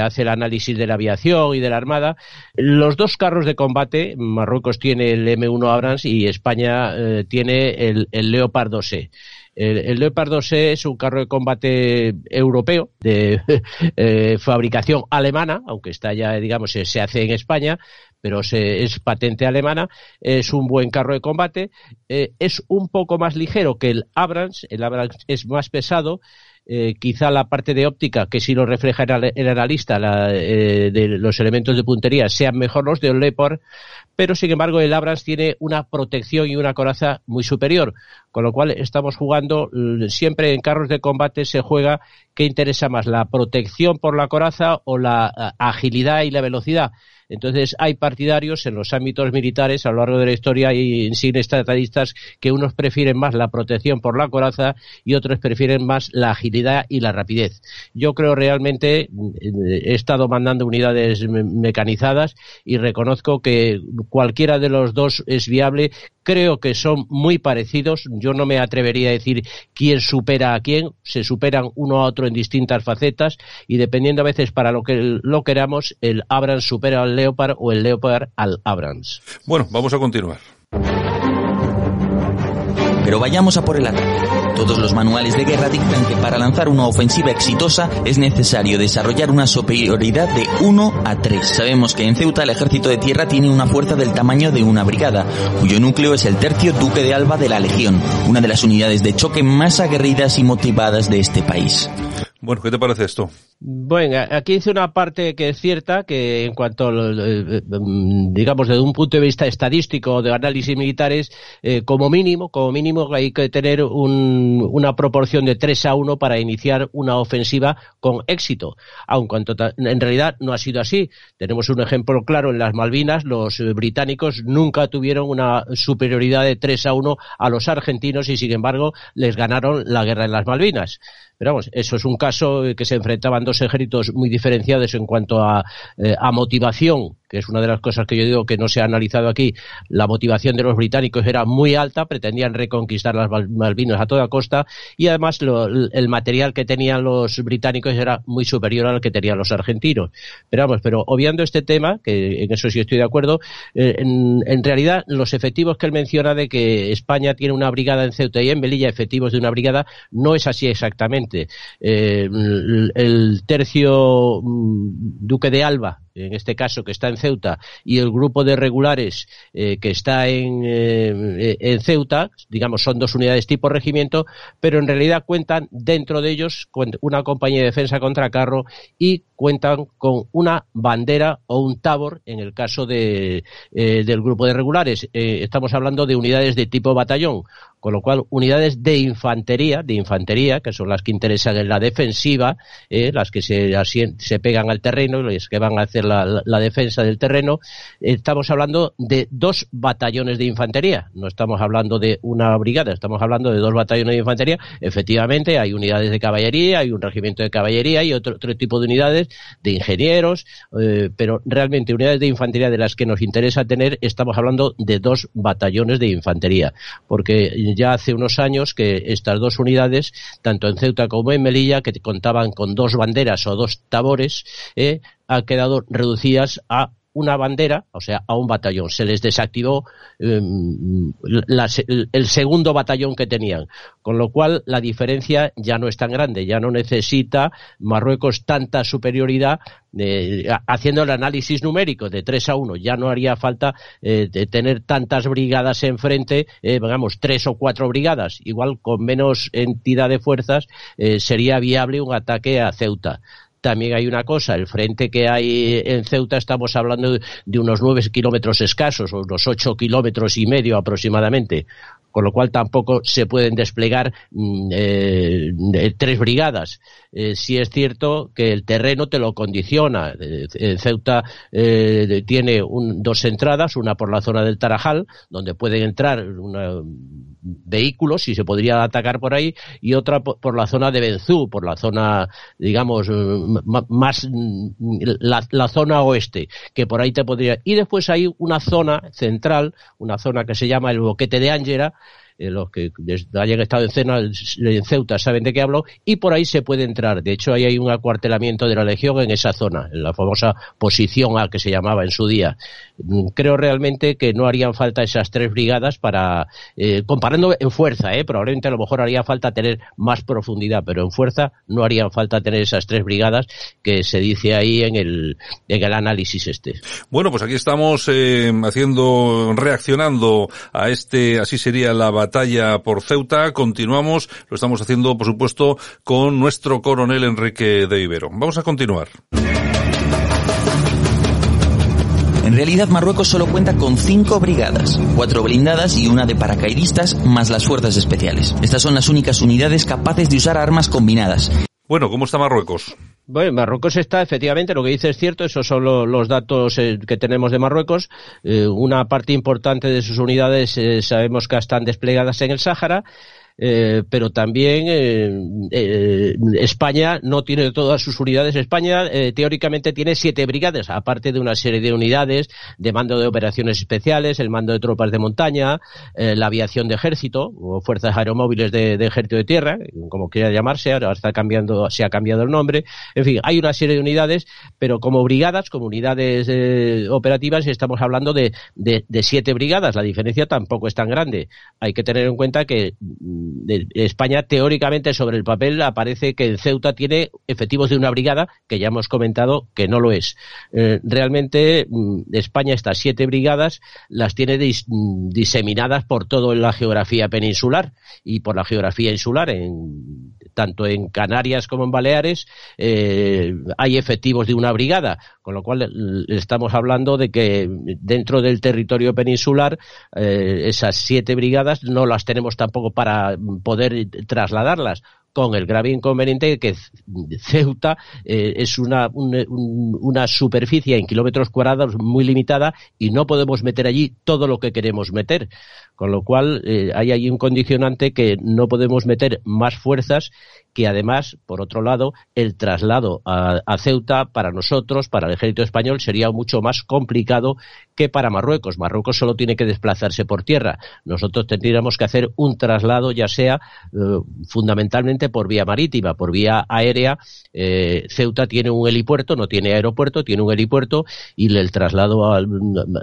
hace el análisis de la aviación y de la armada. Los dos carros de combate, Marruecos tiene el M1 Abrams y España tiene el, el Leopard 2E. El, el Leopard 2E es un carro de combate europeo de (laughs) eh, fabricación alemana, aunque está ya, digamos, se, se hace en España, pero se, es patente alemana, es un buen carro de combate, eh, es un poco más ligero que el Abrams, el Abrams es más pesado, eh, quizá la parte de óptica, que si lo refleja el analista eh, de los elementos de puntería, sean mejor los de Leopard, pero sin embargo el Abrams tiene una protección y una coraza muy superior, con lo cual estamos jugando siempre en carros de combate se juega qué interesa más, la protección por la coraza o la agilidad y la velocidad. Entonces hay partidarios en los ámbitos militares a lo largo de la historia y insignes estadistas que unos prefieren más la protección por la coraza y otros prefieren más la agilidad y la rapidez. Yo creo realmente, he estado mandando unidades mecanizadas y reconozco que cualquiera de los dos es viable creo que son muy parecidos. Yo no me atrevería a decir quién supera a quién. Se superan uno a otro en distintas facetas y dependiendo a veces para lo que lo queramos, el Abrams supera al Leopard o el Leopard al Abrams.
Bueno, vamos a continuar.
Pero vayamos a por el ataque. Todos los manuales de guerra dictan que para lanzar una ofensiva exitosa es necesario desarrollar una superioridad de 1 a 3. Sabemos que en Ceuta el ejército de tierra tiene una fuerza del tamaño de una brigada, cuyo núcleo es el tercio Duque de Alba de la Legión, una de las unidades de choque más aguerridas y motivadas de este país.
Bueno, ¿qué te parece esto?
Bueno, aquí dice una parte que es cierta, que en cuanto, eh, mm, digamos, desde un punto de vista estadístico de análisis militares, eh, como mínimo, como mínimo hay que tener una proporción de 3 a 1 para iniciar una ofensiva con éxito. Aun cuanto en realidad no ha sido así. Tenemos un ejemplo claro en las Malvinas, los británicos nunca tuvieron una superioridad de 3 a 1 a los argentinos y sin embargo les ganaron la guerra en las Malvinas. Pero vamos, eso es un caso que se enfrentaban dos ejércitos muy diferenciados en cuanto a, eh, a motivación que es una de las cosas que yo digo que no se ha analizado aquí, la motivación de los británicos era muy alta, pretendían reconquistar las Malvinas a toda costa y además el material que tenían los británicos era muy superior al que tenían los argentinos. Pero vamos, pero obviando este tema, que en eso sí estoy de acuerdo, eh, en, realidad los efectivos que él menciona de que España tiene una brigada en Ceuta y en Melilla, efectivos de una brigada, no es así exactamente. Eh, el tercio mm, Duque de Alba, en este caso que está en Ceuta, y el grupo de regulares eh, que está en, eh, en Ceuta, digamos, son dos unidades tipo regimiento, pero en realidad cuentan dentro de ellos una compañía de defensa contra carro y cuentan con una bandera o un tabor en el caso de, eh, del grupo de regulares. estamos hablando de unidades de tipo batallón, con lo cual unidades de infantería, de infantería, que son las que interesan en la defensiva, las que se, se pegan al terreno, las que van a hacer la, defensa del terreno, estamos hablando de dos batallones de infantería, no estamos hablando de una brigada, estamos hablando de dos batallones de infantería. Efectivamente, hay unidades de caballería, hay un regimiento de caballería y otro, otro tipo de unidades de ingenieros, eh, pero realmente unidades de infantería de las que nos interesa tener, estamos hablando de dos batallones de infantería, porque ya hace unos años que estas dos unidades, tanto en Ceuta como en Melilla, que contaban con dos banderas o dos tabores, eh, han quedado reducidas a una bandera, o sea, a un batallón. Se les desactivó em, el segundo batallón que tenían, con lo cual la diferencia ya no es tan grande, ya no necesita Marruecos tanta superioridad eh, haciendo el análisis numérico de 3 a 1, ya no haría falta eh, de tener tantas brigadas enfrente, eh, digamos, tres o cuatro brigadas, igual con menos entidad de fuerzas eh, sería viable un ataque a Ceuta también hay una cosa, el frente que hay en Ceuta estamos hablando de unos nueve kilómetros escasos, o unos ocho kilómetros y medio aproximadamente, con lo cual tampoco se pueden desplegar mm, eh, tres brigadas. Eh, sí es cierto que el terreno te lo condiciona. Eh, Ceuta eh, tiene dos entradas, una por la zona del Tarajal, donde pueden entrar vehículos y se podría atacar por ahí, y otra por, la zona de Benzú, por la zona, digamos, más, la, la zona oeste, que por ahí te podría. Y después hay una zona central, una zona que se llama el Boquete de Ángera, eh, los que hayan estado en, Ceuta saben de qué hablo, y por ahí se puede entrar. De hecho, ahí hay un acuartelamiento de la Legión en esa zona, en la famosa posición A que se llamaba en su día. Mm, creo realmente que no harían falta esas tres brigadas para, eh, comparando en fuerza, eh, probablemente a lo mejor haría falta tener más profundidad, pero en fuerza no harían falta tener esas tres brigadas que se dice ahí en el, en el análisis este.
Bueno, pues aquí estamos eh, haciendo, reaccionando a este, así sería la batalla por Ceuta. Continuamos, lo estamos haciendo, por supuesto, con nuestro coronel Enrique de Ibero. Vamos a continuar.
En realidad Marruecos solo cuenta con cinco brigadas, cuatro blindadas y una de paracaidistas más las fuerzas especiales. Estas son las únicas unidades capaces de usar armas combinadas.
Bueno, ¿cómo está Marruecos?
Bueno, Marruecos está, efectivamente, lo que dice es cierto, esos son los datos eh, que tenemos de Marruecos. Eh, una parte importante de sus unidades eh, sabemos que están desplegadas en el Sáhara. Eh, pero también eh, eh, España no tiene todas sus unidades. España teóricamente tiene siete brigadas, aparte de una serie de unidades de mando de operaciones especiales, el mando de tropas de montaña, la aviación de ejército o fuerzas aeromóviles de, ejército de tierra, como quiera llamarse, ahora está cambiando, se ha cambiado el nombre. En fin, hay una serie de unidades, pero como brigadas, como unidades operativas, estamos hablando de, de siete brigadas. La diferencia tampoco es tan grande. Hay que tener en cuenta que España, teóricamente sobre el papel aparece que en Ceuta tiene efectivos de una brigada, que ya hemos comentado que no lo es. Eh, realmente mm, España estas siete brigadas las tiene mm, diseminadas por toda la geografía peninsular y por la geografía insular, en, tanto en Canarias como en Baleares eh, hay efectivos de una brigada, con lo cual estamos hablando de que dentro del territorio peninsular eh, esas siete brigadas no las tenemos tampoco para poder trasladarlas con el grave inconveniente de que Ceuta eh, es una, una superficie en kilómetros cuadrados muy limitada y no podemos meter allí todo lo que queremos meter. Con lo cual eh, hay ahí un condicionante que no podemos meter más fuerzas que además, por otro lado, el traslado a, Ceuta para nosotros, para el ejército español, sería mucho más complicado que para Marruecos. Marruecos solo tiene que desplazarse por tierra. Nosotros tendríamos que hacer un traslado, ya sea eh, fundamentalmente por vía marítima, por vía aérea. Eh, Ceuta tiene un helipuerto, no tiene aeropuerto, tiene un helipuerto y el traslado, al,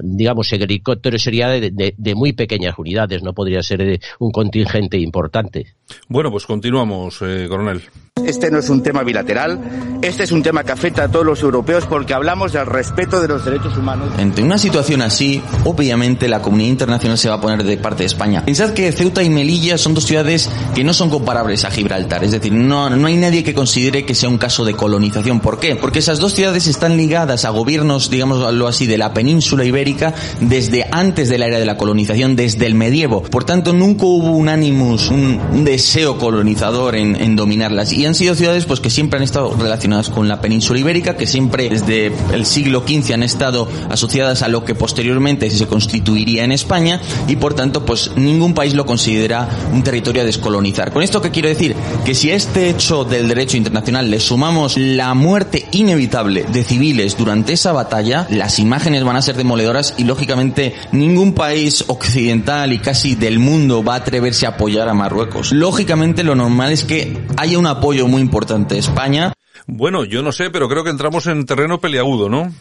digamos, en helicóptero sería de, muy pequeñas no podría ser un contingente importante.
Bueno, pues continuamos, eh, coronel.
Este no es un tema bilateral, este es un tema que afecta a todos los europeos porque hablamos del respeto de los derechos humanos.
Ante una situación así, obviamente la comunidad internacional se va a poner de parte de España. Pensad que Ceuta y Melilla son dos ciudades que no son comparables a Gibraltar, es decir, no, no hay nadie que considere que sea un caso de colonización. ¿Por qué? Porque esas dos ciudades están ligadas a gobiernos, digámoslo así, de la península ibérica desde antes de la era de la colonización, desde el medievo. Por tanto, nunca hubo un ánimos, un, deseo colonizador en, dominarlas. Han sido ciudades pues que siempre han estado relacionadas con la península ibérica, que siempre desde el siglo XV han estado asociadas a lo que posteriormente se constituiría en España y por tanto pues ningún país lo considera un territorio a descolonizar. Con esto que quiero decir que si a este hecho del derecho internacional le sumamos la muerte inevitable de civiles durante esa batalla, las imágenes van a ser demoledoras y lógicamente ningún país occidental y casi del mundo va a atreverse a apoyar a Marruecos. Lógicamente lo normal es que haya un apoyo muy importante. España.
Bueno, yo no sé, pero creo que entramos en terreno peliagudo, ¿no?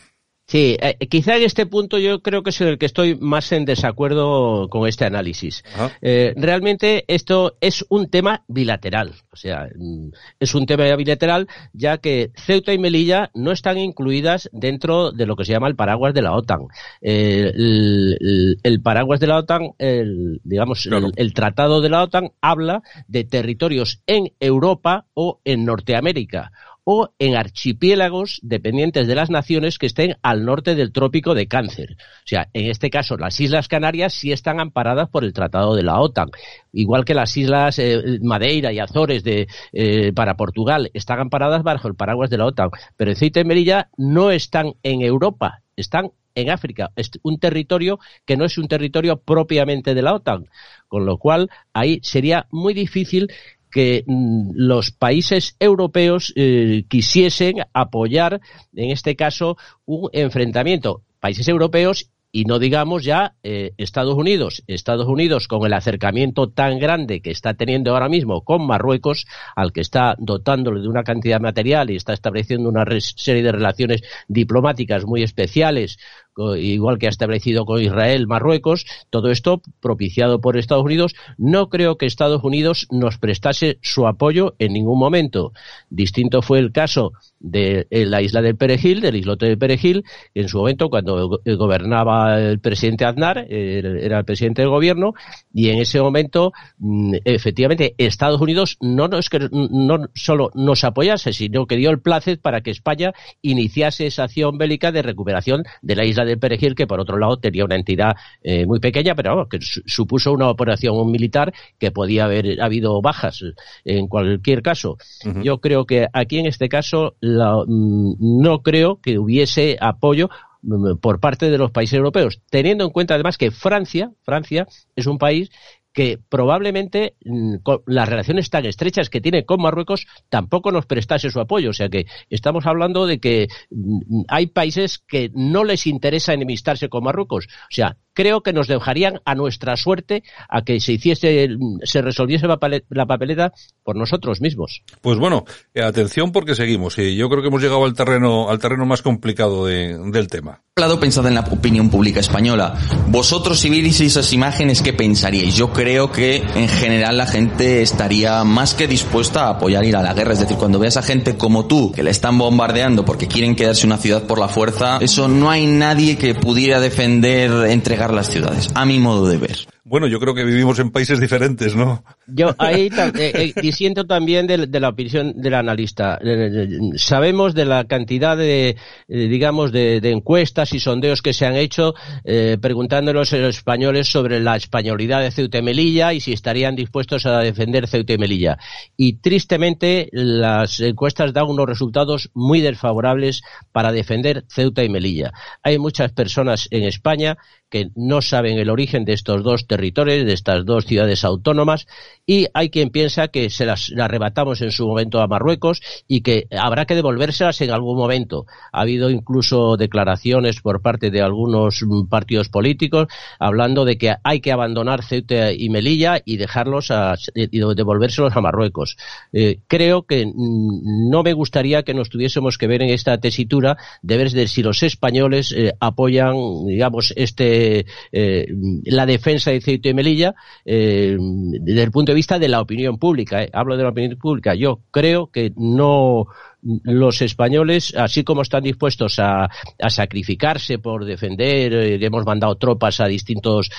Sí, eh, quizá en este punto yo creo que es el que estoy más en desacuerdo con este análisis. Eh, realmente esto es un tema bilateral, o sea, mm, es un tema bilateral ya que Ceuta y Melilla no están incluidas dentro de lo que se llama el paraguas de la OTAN. Eh, el, paraguas de la OTAN, el, digamos, el tratado de la OTAN habla de territorios en Europa o en Norteamérica o en archipiélagos dependientes de las naciones que estén al norte del trópico de Cáncer. O sea, en este caso, las Islas Canarias sí están amparadas por el Tratado de la OTAN, igual que las Islas eh, Madeira y Azores de, eh, para Portugal están amparadas bajo el paraguas de la OTAN, pero Ceuta y Melilla no están en Europa, están en África, es un territorio que no es un territorio propiamente de la OTAN, con lo cual ahí sería muy difícil que mm, los países europeos eh, quisiesen apoyar, en este caso, un enfrentamiento. Países europeos y no digamos ya eh, Estados Unidos. Estados Unidos con el acercamiento tan grande que está teniendo ahora mismo con Marruecos, al que está dotándole de una cantidad material y está estableciendo una serie de relaciones diplomáticas muy especiales igual que ha establecido con Israel, Marruecos, todo esto propiciado por Estados Unidos, no creo que Estados Unidos nos prestase su apoyo en ningún momento. Distinto fue el caso de la isla del Perejil, del islote del Perejil, en su momento cuando gobernaba el presidente Aznar, era el presidente del gobierno, y en ese momento, mm, efectivamente, Estados Unidos no, no, es que, no solo nos apoyase, sino que dio el placer para que España iniciase esa acción bélica de recuperación de la isla del Perejil, que por otro lado tenía una entidad eh, muy pequeña, pero que supuso una operación militar que podía haber habido bajas en cualquier caso. Yo creo que aquí en este caso Mm, no creo que hubiese apoyo mm, por parte de los países europeos, teniendo en cuenta además que Francia, Francia es un país que probablemente mm, las relaciones tan estrechas que tiene con Marruecos tampoco nos prestase su apoyo. O sea que estamos hablando de que hay países que no les interesa enemistarse con Marruecos. O sea, creo que nos dejarían a nuestra suerte a que se hiciese, se resolviese la papeleta por nosotros mismos.
Pues bueno, eh, atención porque seguimos y yo creo que hemos llegado al terreno, al terreno más complicado del tema.
Lado pensad en la opinión pública española. Vosotros si vierais esas imágenes, ¿qué pensaríais? Yo creo que en general la gente estaría más que dispuesta a apoyar ir a la guerra. Es decir, cuando veas a gente como tú que le están bombardeando porque quieren quedarse una ciudad por la fuerza, eso no hay nadie que pudiera defender entregar las ciudades, a mi modo de ver.
Bueno, yo creo que vivimos en países diferentes, ¿no?
Yo (laughs) ahí eh, eh, disiento también de, la opinión del analista. Eh, sabemos de la cantidad de, digamos, de, encuestas y sondeos que se han hecho preguntándolos a los españoles sobre la españolidad de Ceuta y Melilla y si estarían dispuestos a defender Ceuta y Melilla. Y tristemente las encuestas dan unos resultados muy desfavorables para defender Ceuta y Melilla. Hay muchas personas en España que no saben el origen de estos dos territorios, de estas dos ciudades autónomas, y hay quien piensa que se las, arrebatamos en su momento a Marruecos y que habrá que devolvérselas en algún momento. Ha habido incluso declaraciones por parte de algunos partidos políticos hablando de que hay que abandonar Ceuta y Melilla y dejarlos a, y devolvérselos a Marruecos. Eh, creo que no me gustaría que nos tuviésemos que ver en esta tesitura de ver si los españoles eh, apoyan, digamos, este eh, la defensa de Ceuta y Melilla eh, desde el punto de vista de la opinión pública. Eh. Hablo de la opinión pública. Yo creo que no los españoles, así como están dispuestos a, sacrificarse por defender, hemos mandado tropas a distintos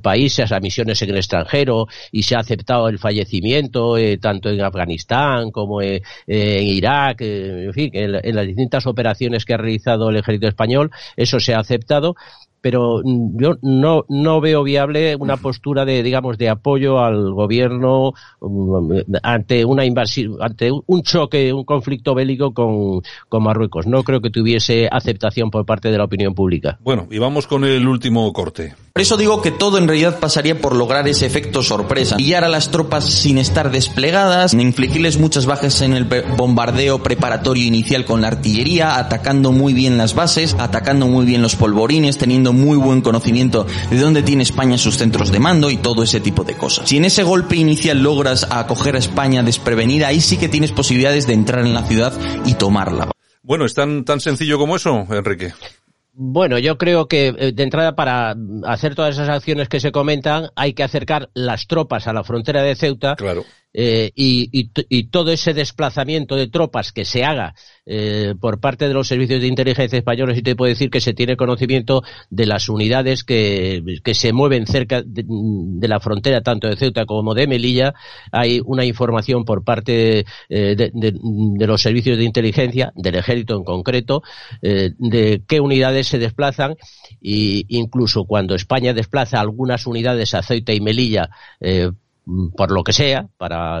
países, a misiones en el extranjero, y se ha aceptado el fallecimiento tanto en Afganistán como en, Irak, en fin, en, las distintas operaciones que ha realizado el ejército español, eso se ha aceptado, pero mm, yo no, no veo viable una postura de, digamos, de apoyo al gobierno mm, ante una invasión, ante un choque, un conflicto bélico con, con Marruecos. No creo que tuviese aceptación por parte de la opinión pública.
Bueno, y vamos con el último corte.
Por eso digo que todo en realidad pasaría por lograr ese efecto sorpresa. Pillar a las tropas sin estar desplegadas, infligirles muchas bajas en el bombardeo preparatorio inicial con la artillería, atacando muy bien las bases, atacando muy bien los polvorines, teniendo muy buen conocimiento de dónde tiene España sus centros de mando y todo ese tipo de cosas. Si en ese golpe inicial logras acoger a España desprevenida, ahí sí que tienes posibilidades de entrar en la ciudad y tomarla.
Bueno, ¿es tan, tan sencillo como eso, Enrique?
Bueno, yo creo que eh, de entrada para hacer todas esas acciones que se comentan hay que acercar las tropas a la frontera de Ceuta.
Claro.
Eh, y, y, todo ese desplazamiento de tropas que se haga eh, por parte de los servicios de inteligencia españoles, y te puedo decir que se tiene conocimiento de las unidades que, se mueven cerca de, la frontera, tanto de Ceuta como de Melilla. Hay una información por parte eh, de, de, los servicios de inteligencia, del ejército en concreto, de qué unidades se desplazan, e incluso cuando España desplaza algunas unidades a Ceuta y Melilla, por lo que sea, para,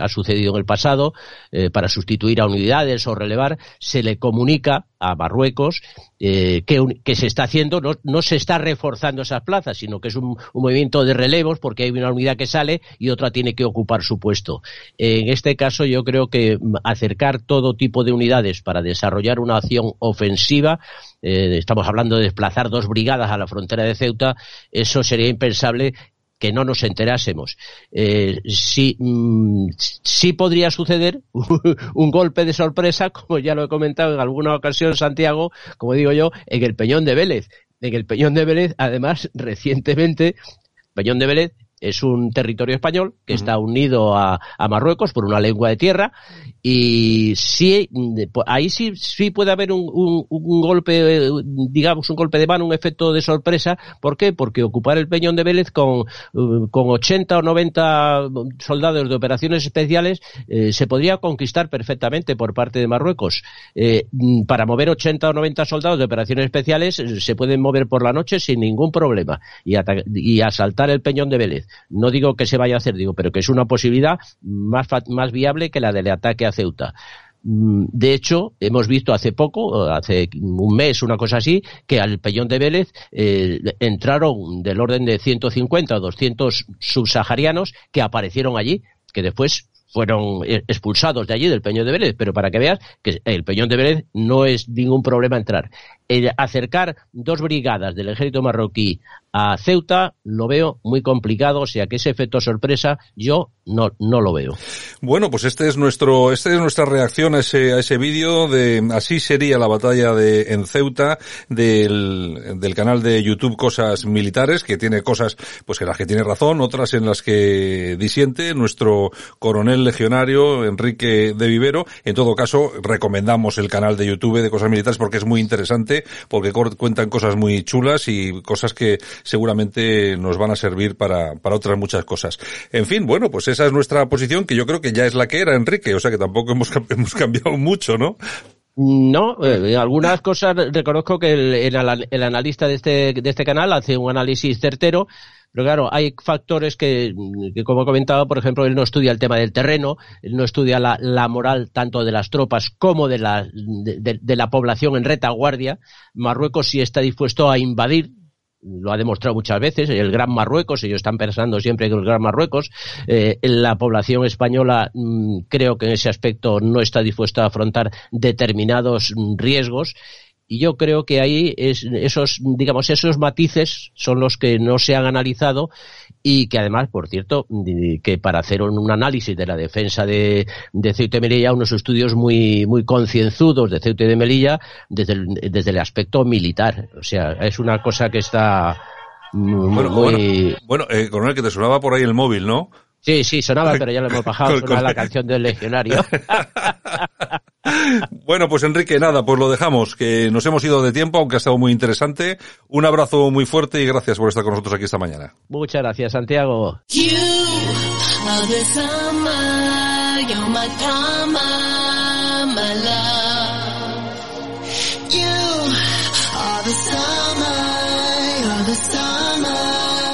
ha sucedido en el pasado, eh, para sustituir a unidades o relevar, se le comunica a Marruecos eh, que, se está haciendo, no, no, se está reforzando esas plazas, sino que es un, movimiento de relevos porque hay una unidad que sale y otra tiene que ocupar su puesto. En este caso yo creo que acercar todo tipo de unidades para desarrollar una acción ofensiva, eh, estamos hablando de desplazar dos brigadas a la frontera de Ceuta, eso sería impensable que no nos enterásemos. Eh, sí, mm, sí podría suceder (laughs) un golpe de sorpresa, como ya lo he comentado en alguna ocasión, Santiago, como digo yo, en el Peñón de Vélez. En el Peñón de Vélez, además, recientemente, Peñón de Vélez es un territorio español que está unido a, a, Marruecos por una lengua de tierra y sí, ahí sí, sí puede haber un, un, un, golpe, digamos, un golpe de mano, un efecto de sorpresa. ¿Por qué? Porque ocupar el Peñón de Vélez con, con 80 o 90 soldados de operaciones especiales eh, se podría conquistar perfectamente por parte de Marruecos. Eh, para mover 80 o 90 soldados de operaciones especiales eh, se pueden mover por la noche sin ningún problema y, y asaltar el Peñón de Vélez. No digo que se vaya a hacer, digo, pero que es una posibilidad más, más viable que la del ataque a Ceuta. Mm, de hecho, hemos visto hace poco, hace un mes, una cosa así, que al Peñón de Vélez eh, entraron del orden de 150 o 200 subsaharianos que aparecieron allí, que después fueron eh, expulsados de allí, del Peñón de Vélez, pero para que veas que el Peñón de Vélez no es ningún problema entrar. Acercar dos brigadas del ejército marroquí a Ceuta lo veo muy complicado, o sea que ese efecto sorpresa yo no, no lo veo.
Bueno, pues este es nuestro, esta es nuestra reacción a ese, a ese vídeo de así sería la batalla de en Ceuta del, del canal de YouTube Cosas Militares, que tiene cosas, pues en las que tiene razón, otras en las que disiente nuestro coronel legionario Enrique de Vivero. En todo caso, recomendamos el canal de YouTube de Cosas Militares porque es muy interesante, porque cuentan cosas muy chulas y cosas que seguramente nos van a servir para, para otras muchas cosas. En fin, bueno, pues esa es nuestra posición, que yo creo que ya es la que era, Enrique, o sea que tampoco hemos, hemos cambiado mucho, ¿no?
No, eh, algunas cosas reconozco que el, el, analista de este, de este canal hace un análisis certero, pero claro, hay factores que, que, como he comentado, por ejemplo, él no estudia el tema del terreno, él no estudia la, la moral tanto de las tropas como de la, de, de la población en retaguardia. Marruecos sí está dispuesto a invadir, lo ha demostrado muchas veces, el Gran Marruecos, ellos están pensando siempre en el Gran Marruecos, eh, la población española mmm, creo que en ese aspecto no está dispuesta a afrontar determinados riesgos. Y yo creo que ahí es, esos, digamos, esos matices son los que no se han analizado y que además, por cierto, que para hacer un análisis de la defensa de, de Ceuta y Melilla, unos estudios muy, muy concienzudos de Ceuta y de Melilla desde el, desde el aspecto militar. O sea, es una cosa que está muy...
Bueno, bueno, bueno eh, coronel, que te sonaba por ahí el móvil, ¿no?
Sí, sí, sonaba, (laughs) pero ya lo hemos bajado, sonaba la canción del legionario. (laughs)
bueno, pues Enrique, nada, pues lo dejamos, que nos hemos ido de tiempo, aunque ha estado muy interesante. Un abrazo muy fuerte y gracias por estar con nosotros aquí esta mañana.
Muchas gracias, Santiago.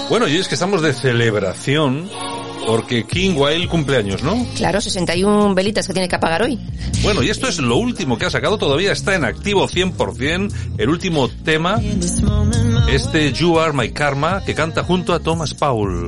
Bueno, y es que estamos de celebración porque King Wild cumpleaños, ¿no?
Claro, 61 velitas que tiene que apagar hoy.
Bueno, y esto es lo último que ha sacado, todavía está en activo 100%, el último tema, este You Are My Karma, que canta junto a Thomas Paul.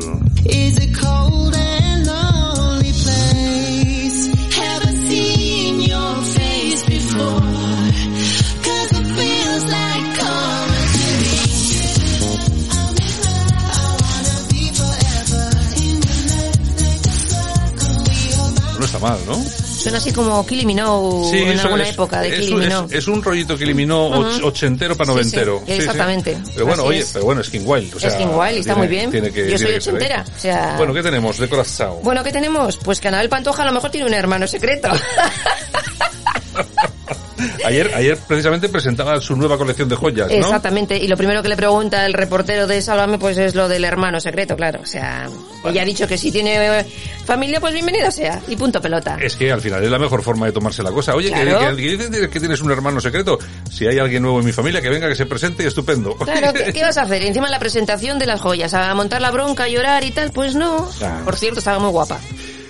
Está mal, ¿no?
Suena así como Killy Minogue
Sí,
en alguna
es-
época de Killy
un- es-
Minogue.
es un rollito que eliminó och-
Ujú.
ochentero para
Sí, sí,
noventero.
exactamente.
Pero bueno,
Así
oye,
es.
pero bueno, es King Wild. O sea,
es King Wild y está
tiene-
muy bien.
tiene que-
Yo soy ochentera. O sea...
Bueno, ¿qué tenemos de corazón?
Bueno, ¿qué tenemos? Pues que Anabel Pantoja a lo mejor tiene un hermano secreto. (laughs)
Ayer, ayer precisamente presentaba su nueva colección de joyas, ¿no?
Exactamente. Y lo primero que le pregunta el reportero de Sálvame, pues es lo del hermano secreto, claro. O sea, ella ha dicho que si tiene eh, familia, pues bienvenida sea. Y punto pelota.
Es que al final es la mejor forma de tomarse la cosa. Oye, que-
Claro.
que, que dices que tienes un hermano secreto. Si hay alguien nuevo en mi familia, que venga, que se presente y estupendo.
Claro, ¿qué, (laughs) qué vas a hacer? Encima la presentación de las joyas, a montar la bronca, a llorar y tal, pues no.
Claro.
Por cierto, estaba muy guapa.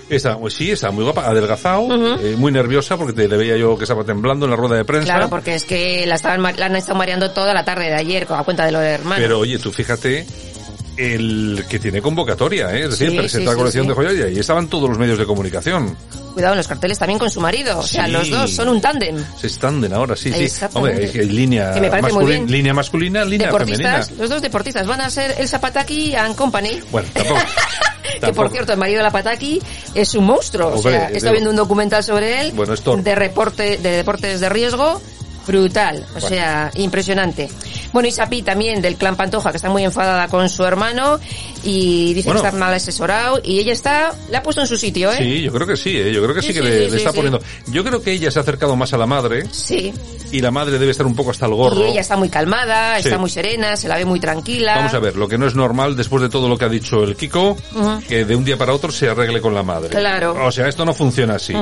Está, pues sí, está muy guapa, adelgazado, eh, muy nerviosa porque te, le veía yo que estaba temblando en la rueda de prensa.
Claro, porque es que la, estaban, la han estado mareando toda la tarde de ayer con- a cuenta de lo de hermano.
Pero oye, tú fíjate el que tiene convocatoria, ¿eh? es decir,
Sí,
presenta
sí,
la colección
sí,
de joyas y estaban todos los medios de comunicación.
Cuidado en los carteles también con su marido. O sea, los dos son un tándem.
Se estanden ahora, sí, sí. Hombre, hay, hay línea,
Que me parece muy
masculin-
bien.
línea masculina, línea femenina.
Deportistas, los dos deportistas van a ser el Zapataki and Company.
Bueno, tampoco. (laughs)
Que por cierto, el marido de la Pataki es un monstruo. o
Hombre,
sea,
de-
estoy viendo un documental sobre él
Bueno,
de reporte, de deportes de riesgo. Brutal, o
Bueno.
sea, impresionante. Bueno, y Sapi también del clan Pantoja, que está muy enfadada con su hermano y dice
Bueno.
que está mal asesorado y ella está, le ha puesto en su sitio, ¿eh?
Sí, yo creo que sí, ¿eh? yo creo que sí,
Sí,
que
sí,
le,
sí,
le
sí,
está poniendo. Yo creo que ella se ha acercado más a la madre
Sí.
y la madre debe estar un poco hasta el gorro.
Y ella está muy calmada, está muy serena, se la ve muy tranquila.
Vamos a ver, lo que no es normal después de todo lo que ha dicho el Kiko, que de un día para otro se arregle con la madre.
Claro.
O sea, esto no funciona así.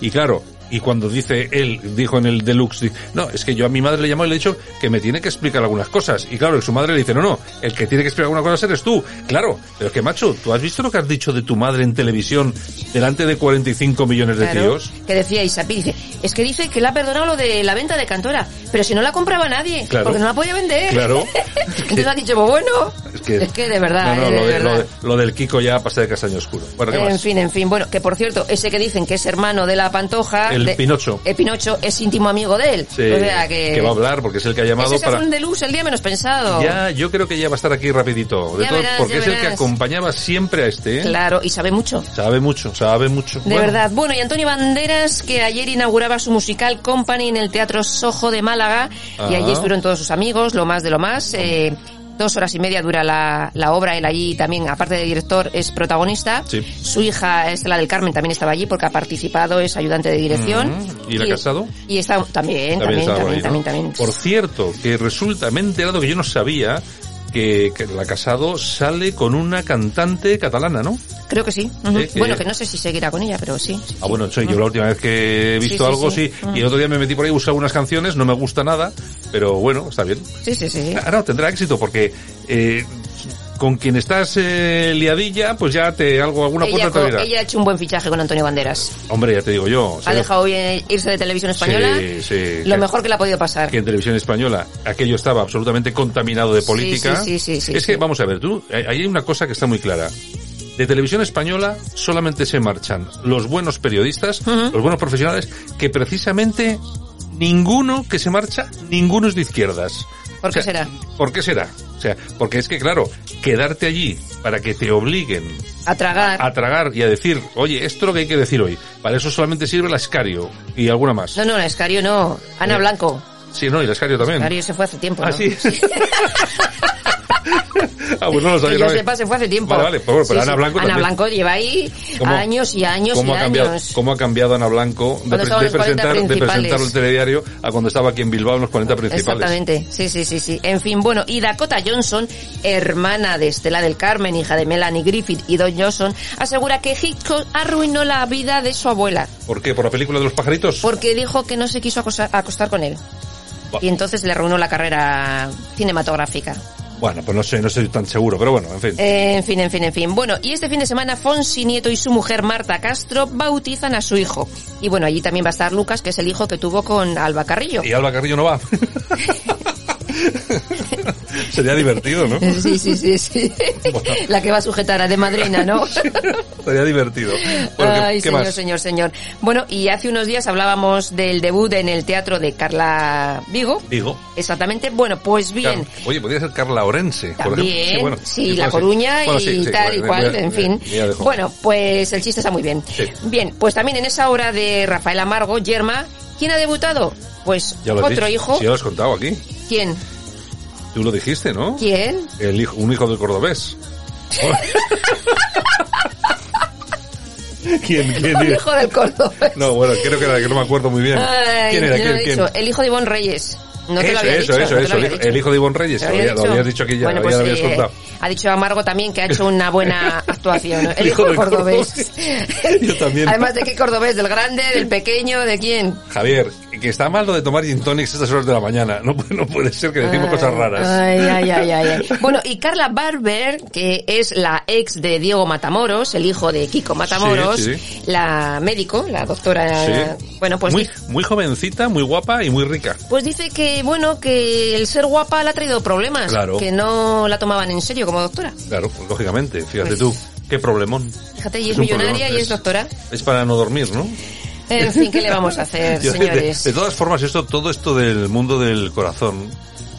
Y claro, y cuando dice él, dijo en el deluxe, no, es que yo a mi madre le llamó y le he dicho que me tiene que explicar algunas cosas. Y claro, su madre le dice, no, no, el que tiene que explicar algunas cosas eres tú. Claro, pero es que macho, ¿tú has visto lo que has dicho de tu madre en televisión delante de 45 millones de
Claro,
tíos?
que decía Isapi, dice, es que dice que le ha perdonado lo de la venta de Cantora, pero si no la compraba nadie,
Claro.
porque no la podía vender.
Claro. (laughs)
Entonces ha dicho, pues bueno,
Es que,
es que de verdad,
no, no,
eh,
lo,
de
de-
verdad.
lo de- lo del Kiko ya pasa de castaño oscuro. Bueno, ¿qué
En
más?
fin, en fin, bueno, que por cierto, ese que dicen que es hermano de la Pantoja,
El
de-
Pinocho.
el Pinocho es íntimo amigo de él.
Sí,
o sea que,
va a hablar porque es el que ha llamado
se
para...
un deluxe el día menos pensado.
Ya, yo creo que ya va a estar aquí rapidito. De
Ya
todo,
verás,
porque
ya
es el que acompañaba siempre a este. ¿eh?
Claro, y sabe mucho.
Sabe mucho, sabe mucho.
De
Bueno,
verdad. Bueno, y Antonio Banderas, que ayer inauguraba su musical Company en el Teatro Sojo de Málaga, y allí estuvieron todos sus amigos, lo más de lo más. eh, dos horas y media dura la, la obra, él allí también, aparte de director, es protagonista.
Sí.
Su hija Estela del Carmen también estaba allí porque ha participado, es ayudante de dirección.
Mm, ¿Y la Casado?
Y está también, también, también,
ahí, ¿no?
también, también.
Por cierto, que resulta, me he enterado que yo no sabía que, que la Casado sale con una cantante catalana, ¿no?
Creo que sí. Bueno, que no sé si seguirá con ella, pero sí. sí,
Ah, bueno, sí, yo la última vez que he visto
sí,
algo,
sí.
Y el otro día me metí por ahí a buscar unas canciones, no me gusta nada, pero bueno, está bien.
Sí, sí, sí.
Ah, no, tendrá éxito porque eh, con quien estás eh, liadilla, pues ya te algo alguna
Ella,
puerta te
ella ha hecho un buen fichaje con Antonio Banderas.
Hombre, ya te digo yo.
Ha dejado bien irse de televisión española.
Sí, sí.
Lo
que-
mejor que le ha podido pasar.
que en televisión española aquello estaba absolutamente contaminado de política.
sí, sí, sí, sí,
es que, vamos a ver, tú, eh, ahí hay una cosa que está muy clara. De televisión española solamente se marchan los buenos periodistas, los buenos profesionales, que precisamente ninguno que se marcha, ninguno es de izquierdas.
¿Por
O
qué
sea,
será?
¿Por qué será? O sea, porque es que claro, quedarte allí para que te obliguen
A tragar.
a tragar y a decir, oye, esto es lo que hay que decir hoy. Para eso solamente sirve la Escario y alguna más.
No, no, la Escario no. Ana
Eh,
Blanco.
Sí, no, y la Escario también.
Escario se fue hace tiempo.
Ah,
¿no?
sí. (laughs) ah, pues no lo sabía.
Que yo
no,
sepa, se fue hace tiempo.
Vale, vale, pero, bueno, pero
Sí,
Ana. Blanco
Ana
también.
Blanco lleva ahí
¿Cómo-
años y años
¿Cómo
y
ha, cambiado,
años.
¿Cómo ha cambiado Ana Blanco de, pre- de
los 40
presentar, de presentar el telediario a cuando estaba aquí en Bilbao en los 40 principales?
Exactamente, sí, sí, sí, sí. En fin, bueno, y Dakota Johnson, hermana de Estela del Carmen, hija de Melanie Griffith y Don Johnson, asegura que Hitchcock arruinó la vida de su abuela,
¿Por qué? ¿Por la película de los pajaritos?
porque dijo que no se quiso acosa- acostar con él. Y entonces le arruinó la carrera cinematográfica.
Bueno, pues no sé, no estoy tan seguro, pero bueno, en fin.
Eh, En fin, en fin, en fin. Bueno, y este fin de semana Fonsi Nieto y su mujer Marta Castro bautizan a su hijo. Y bueno, allí también va a estar Lucas, que es el hijo que tuvo con Alba Carrillo.
Y Alba Carrillo no va. (laughs) Sería divertido, ¿no?
Sí, sí, sí, sí. La que va a sujetar a de madrina, ¿no? (laughs)
Sería divertido. Bueno, ¿qué-
Ay,
¿qué,
señor,
más?
señor, señor. Bueno, y hace unos días hablábamos del debut en el teatro de Carla Vigo.
Digo.
Exactamente. Bueno, pues bien.
Oye, podría ser Carla Orense, por
También,
ejemplo.
sí,
bueno,
La
sí, sí.
Coruña
Bueno,
y
sí, sí,
tal y
bueno,
cual, en fin. Bueno, pues el chiste está muy bien. Bien, pues también en esa obra de Rafael Amargo, Yerma, ¿quién ha debutado? Pues otro
dicho.
hijo.
Ya lo has contado aquí.
¿Quién?
Tú lo dijiste, ¿no?
¿Quién?
El hijo, un hijo del cordobés. (laughs) ¿Quién, quién era?
hijo del cordobés.
No, bueno, creo que era que no me acuerdo muy bien.
Ay,
¿Quién era? ¿Quién? ¿Quién?
El hijo de Ivonne Reyes. No te
eso,
lo había
eso,
dicho.
eso,
no te
eso,
lo había dicho.
el hijo de Ivonne Reyes,
¿Te
lo,
lo había
había- lo habías dicho aquí ya,
Bueno,
ya
pues
lo habías
eh,
contado.
ha dicho Amargo también que ha hecho una buena (laughs) actuación. El, hijo
hijo
del
del
cordobés. (laughs)
Yo también.
Además de qué cordobés, del grande, del pequeño, de quién.
Javier, que está mal lo de tomar gin tonics a estas horas de la mañana. No, puede- (laughs) no puede ser que decimos cosas raras.
Ay, ay, ay, ay, ay. (laughs) Bueno, y Carla Barber, que es la ex de Diego Matamoros, el hijo de Kiko Matamoros,
Sí, sí.
la médico, la doctora,
Sí.
bueno, pues,
muy, muy jovencita, muy guapa y muy rica.
pues dice que, bueno, que el ser guapa le ha traído problemas,
Claro.
que no la tomaban en serio como doctora.
Claro, pues, lógicamente. Fíjate
Pues-
tú, qué problemón.
Fíjate, y es, millonaria y es
es-
doctora.
Es para no dormir, ¿no?
En fin, ¿qué le vamos a hacer,
Yo,
señores?
de todas formas, esto, todo esto del mundo del corazón,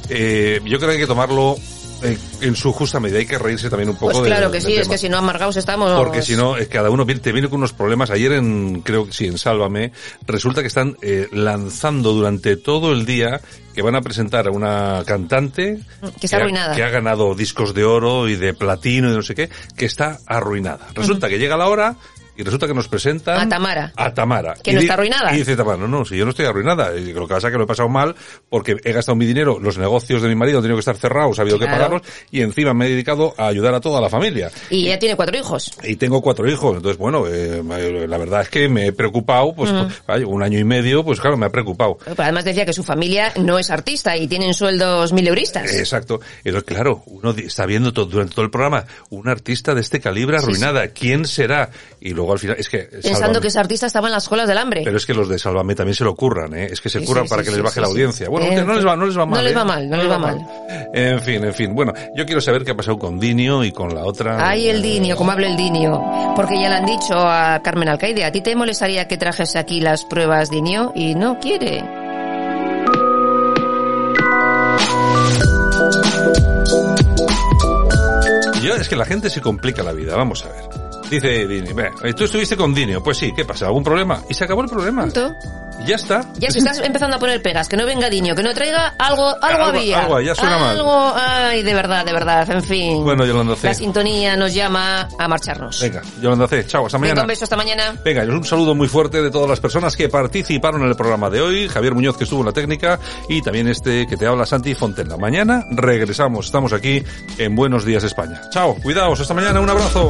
eh, yo creo que hay que tomarlo eh, en su justa medida. Hay que reírse también un poco
Pues claro que sí, es
tema.
que si no amargados estamos...
Porque si no, es que cada uno te viene con unos problemas. Ayer en, creo que sí, en Sálvame, resulta que están eh, lanzando durante todo el día que van a presentar a una cantante
Que está
ha-
arruinada.
que ha ganado discos de oro y de platino y no sé qué, que está arruinada. Resulta que llega la hora y resulta que nos presentan
A Tamara.
a Tamara.
Que
Y
no está arruinada.
Y dice Tamara, no, no, si yo no estoy arruinada. Y lo que pasa es que lo he pasado mal porque he gastado mi dinero, los negocios de mi marido han tenido que estar cerrados, ha habido que pagarlos y encima me he dedicado a ayudar a toda la familia.
Y ya tiene cuatro hijos.
Y tengo cuatro hijos, entonces bueno, eh, la verdad es que me he preocupado, pues vaya, un año y medio, pues claro, me ha preocupado.
Pero además decía que su familia no es artista y tienen sueldos mileuristas.
Exacto. Entonces, claro, uno está viendo todo, durante todo el programa un artista de este calibre
Sí,
arruinada. ¿Quién será? Y luego al final, es que...
Pensando
Sálvame.
que ese artista estaba en las colas del hambre.
Pero es que los de Sálvame también se lo curran, ¿eh? Es que se
Sí,
curran
sí,
para
sí,
que les baje la audiencia. Bueno,
Eh,
no les va, no les va mal.
no les
¿eh?
va mal, no les va mal.
En fin, en fin. Bueno, yo quiero saber qué ha pasado con Dinio y con la otra.
Ay, el Dinio, como habla el Dinio. Porque ya le han dicho a Carmen Alcaide, ¿a ti te molestaría que trajese aquí las pruebas Dinio? Y no quiere.
Yo, es que la gente se complica la vida, vamos a ver. Dice Dinio, "Ve, eh, tú estuviste con Dinio, pues sí, ¿qué pasa? ¿Algún problema? Y se acabó el problema.
Punto.
Y ya está.
Ya se estás empezando a poner pegas, que no venga Dinio, que no traiga algo, algo,
Algo-
había.
algo, ya suena mal.
Algo, ay, de verdad, de verdad, en fin.
Bueno, Yolanda C.
La sintonía nos llama a marcharnos.
Venga, Yolanda C. Chao, hasta
Venga,
mañana.
un beso hasta mañana.
Venga, un saludo muy fuerte de todas las personas que participaron en el programa de hoy, Javier Muñoz que estuvo en la técnica y también este que te habla Santi Fontena. Mañana regresamos, estamos aquí en Buenos Días España. Chao, cuidaos, hasta mañana, un abrazo.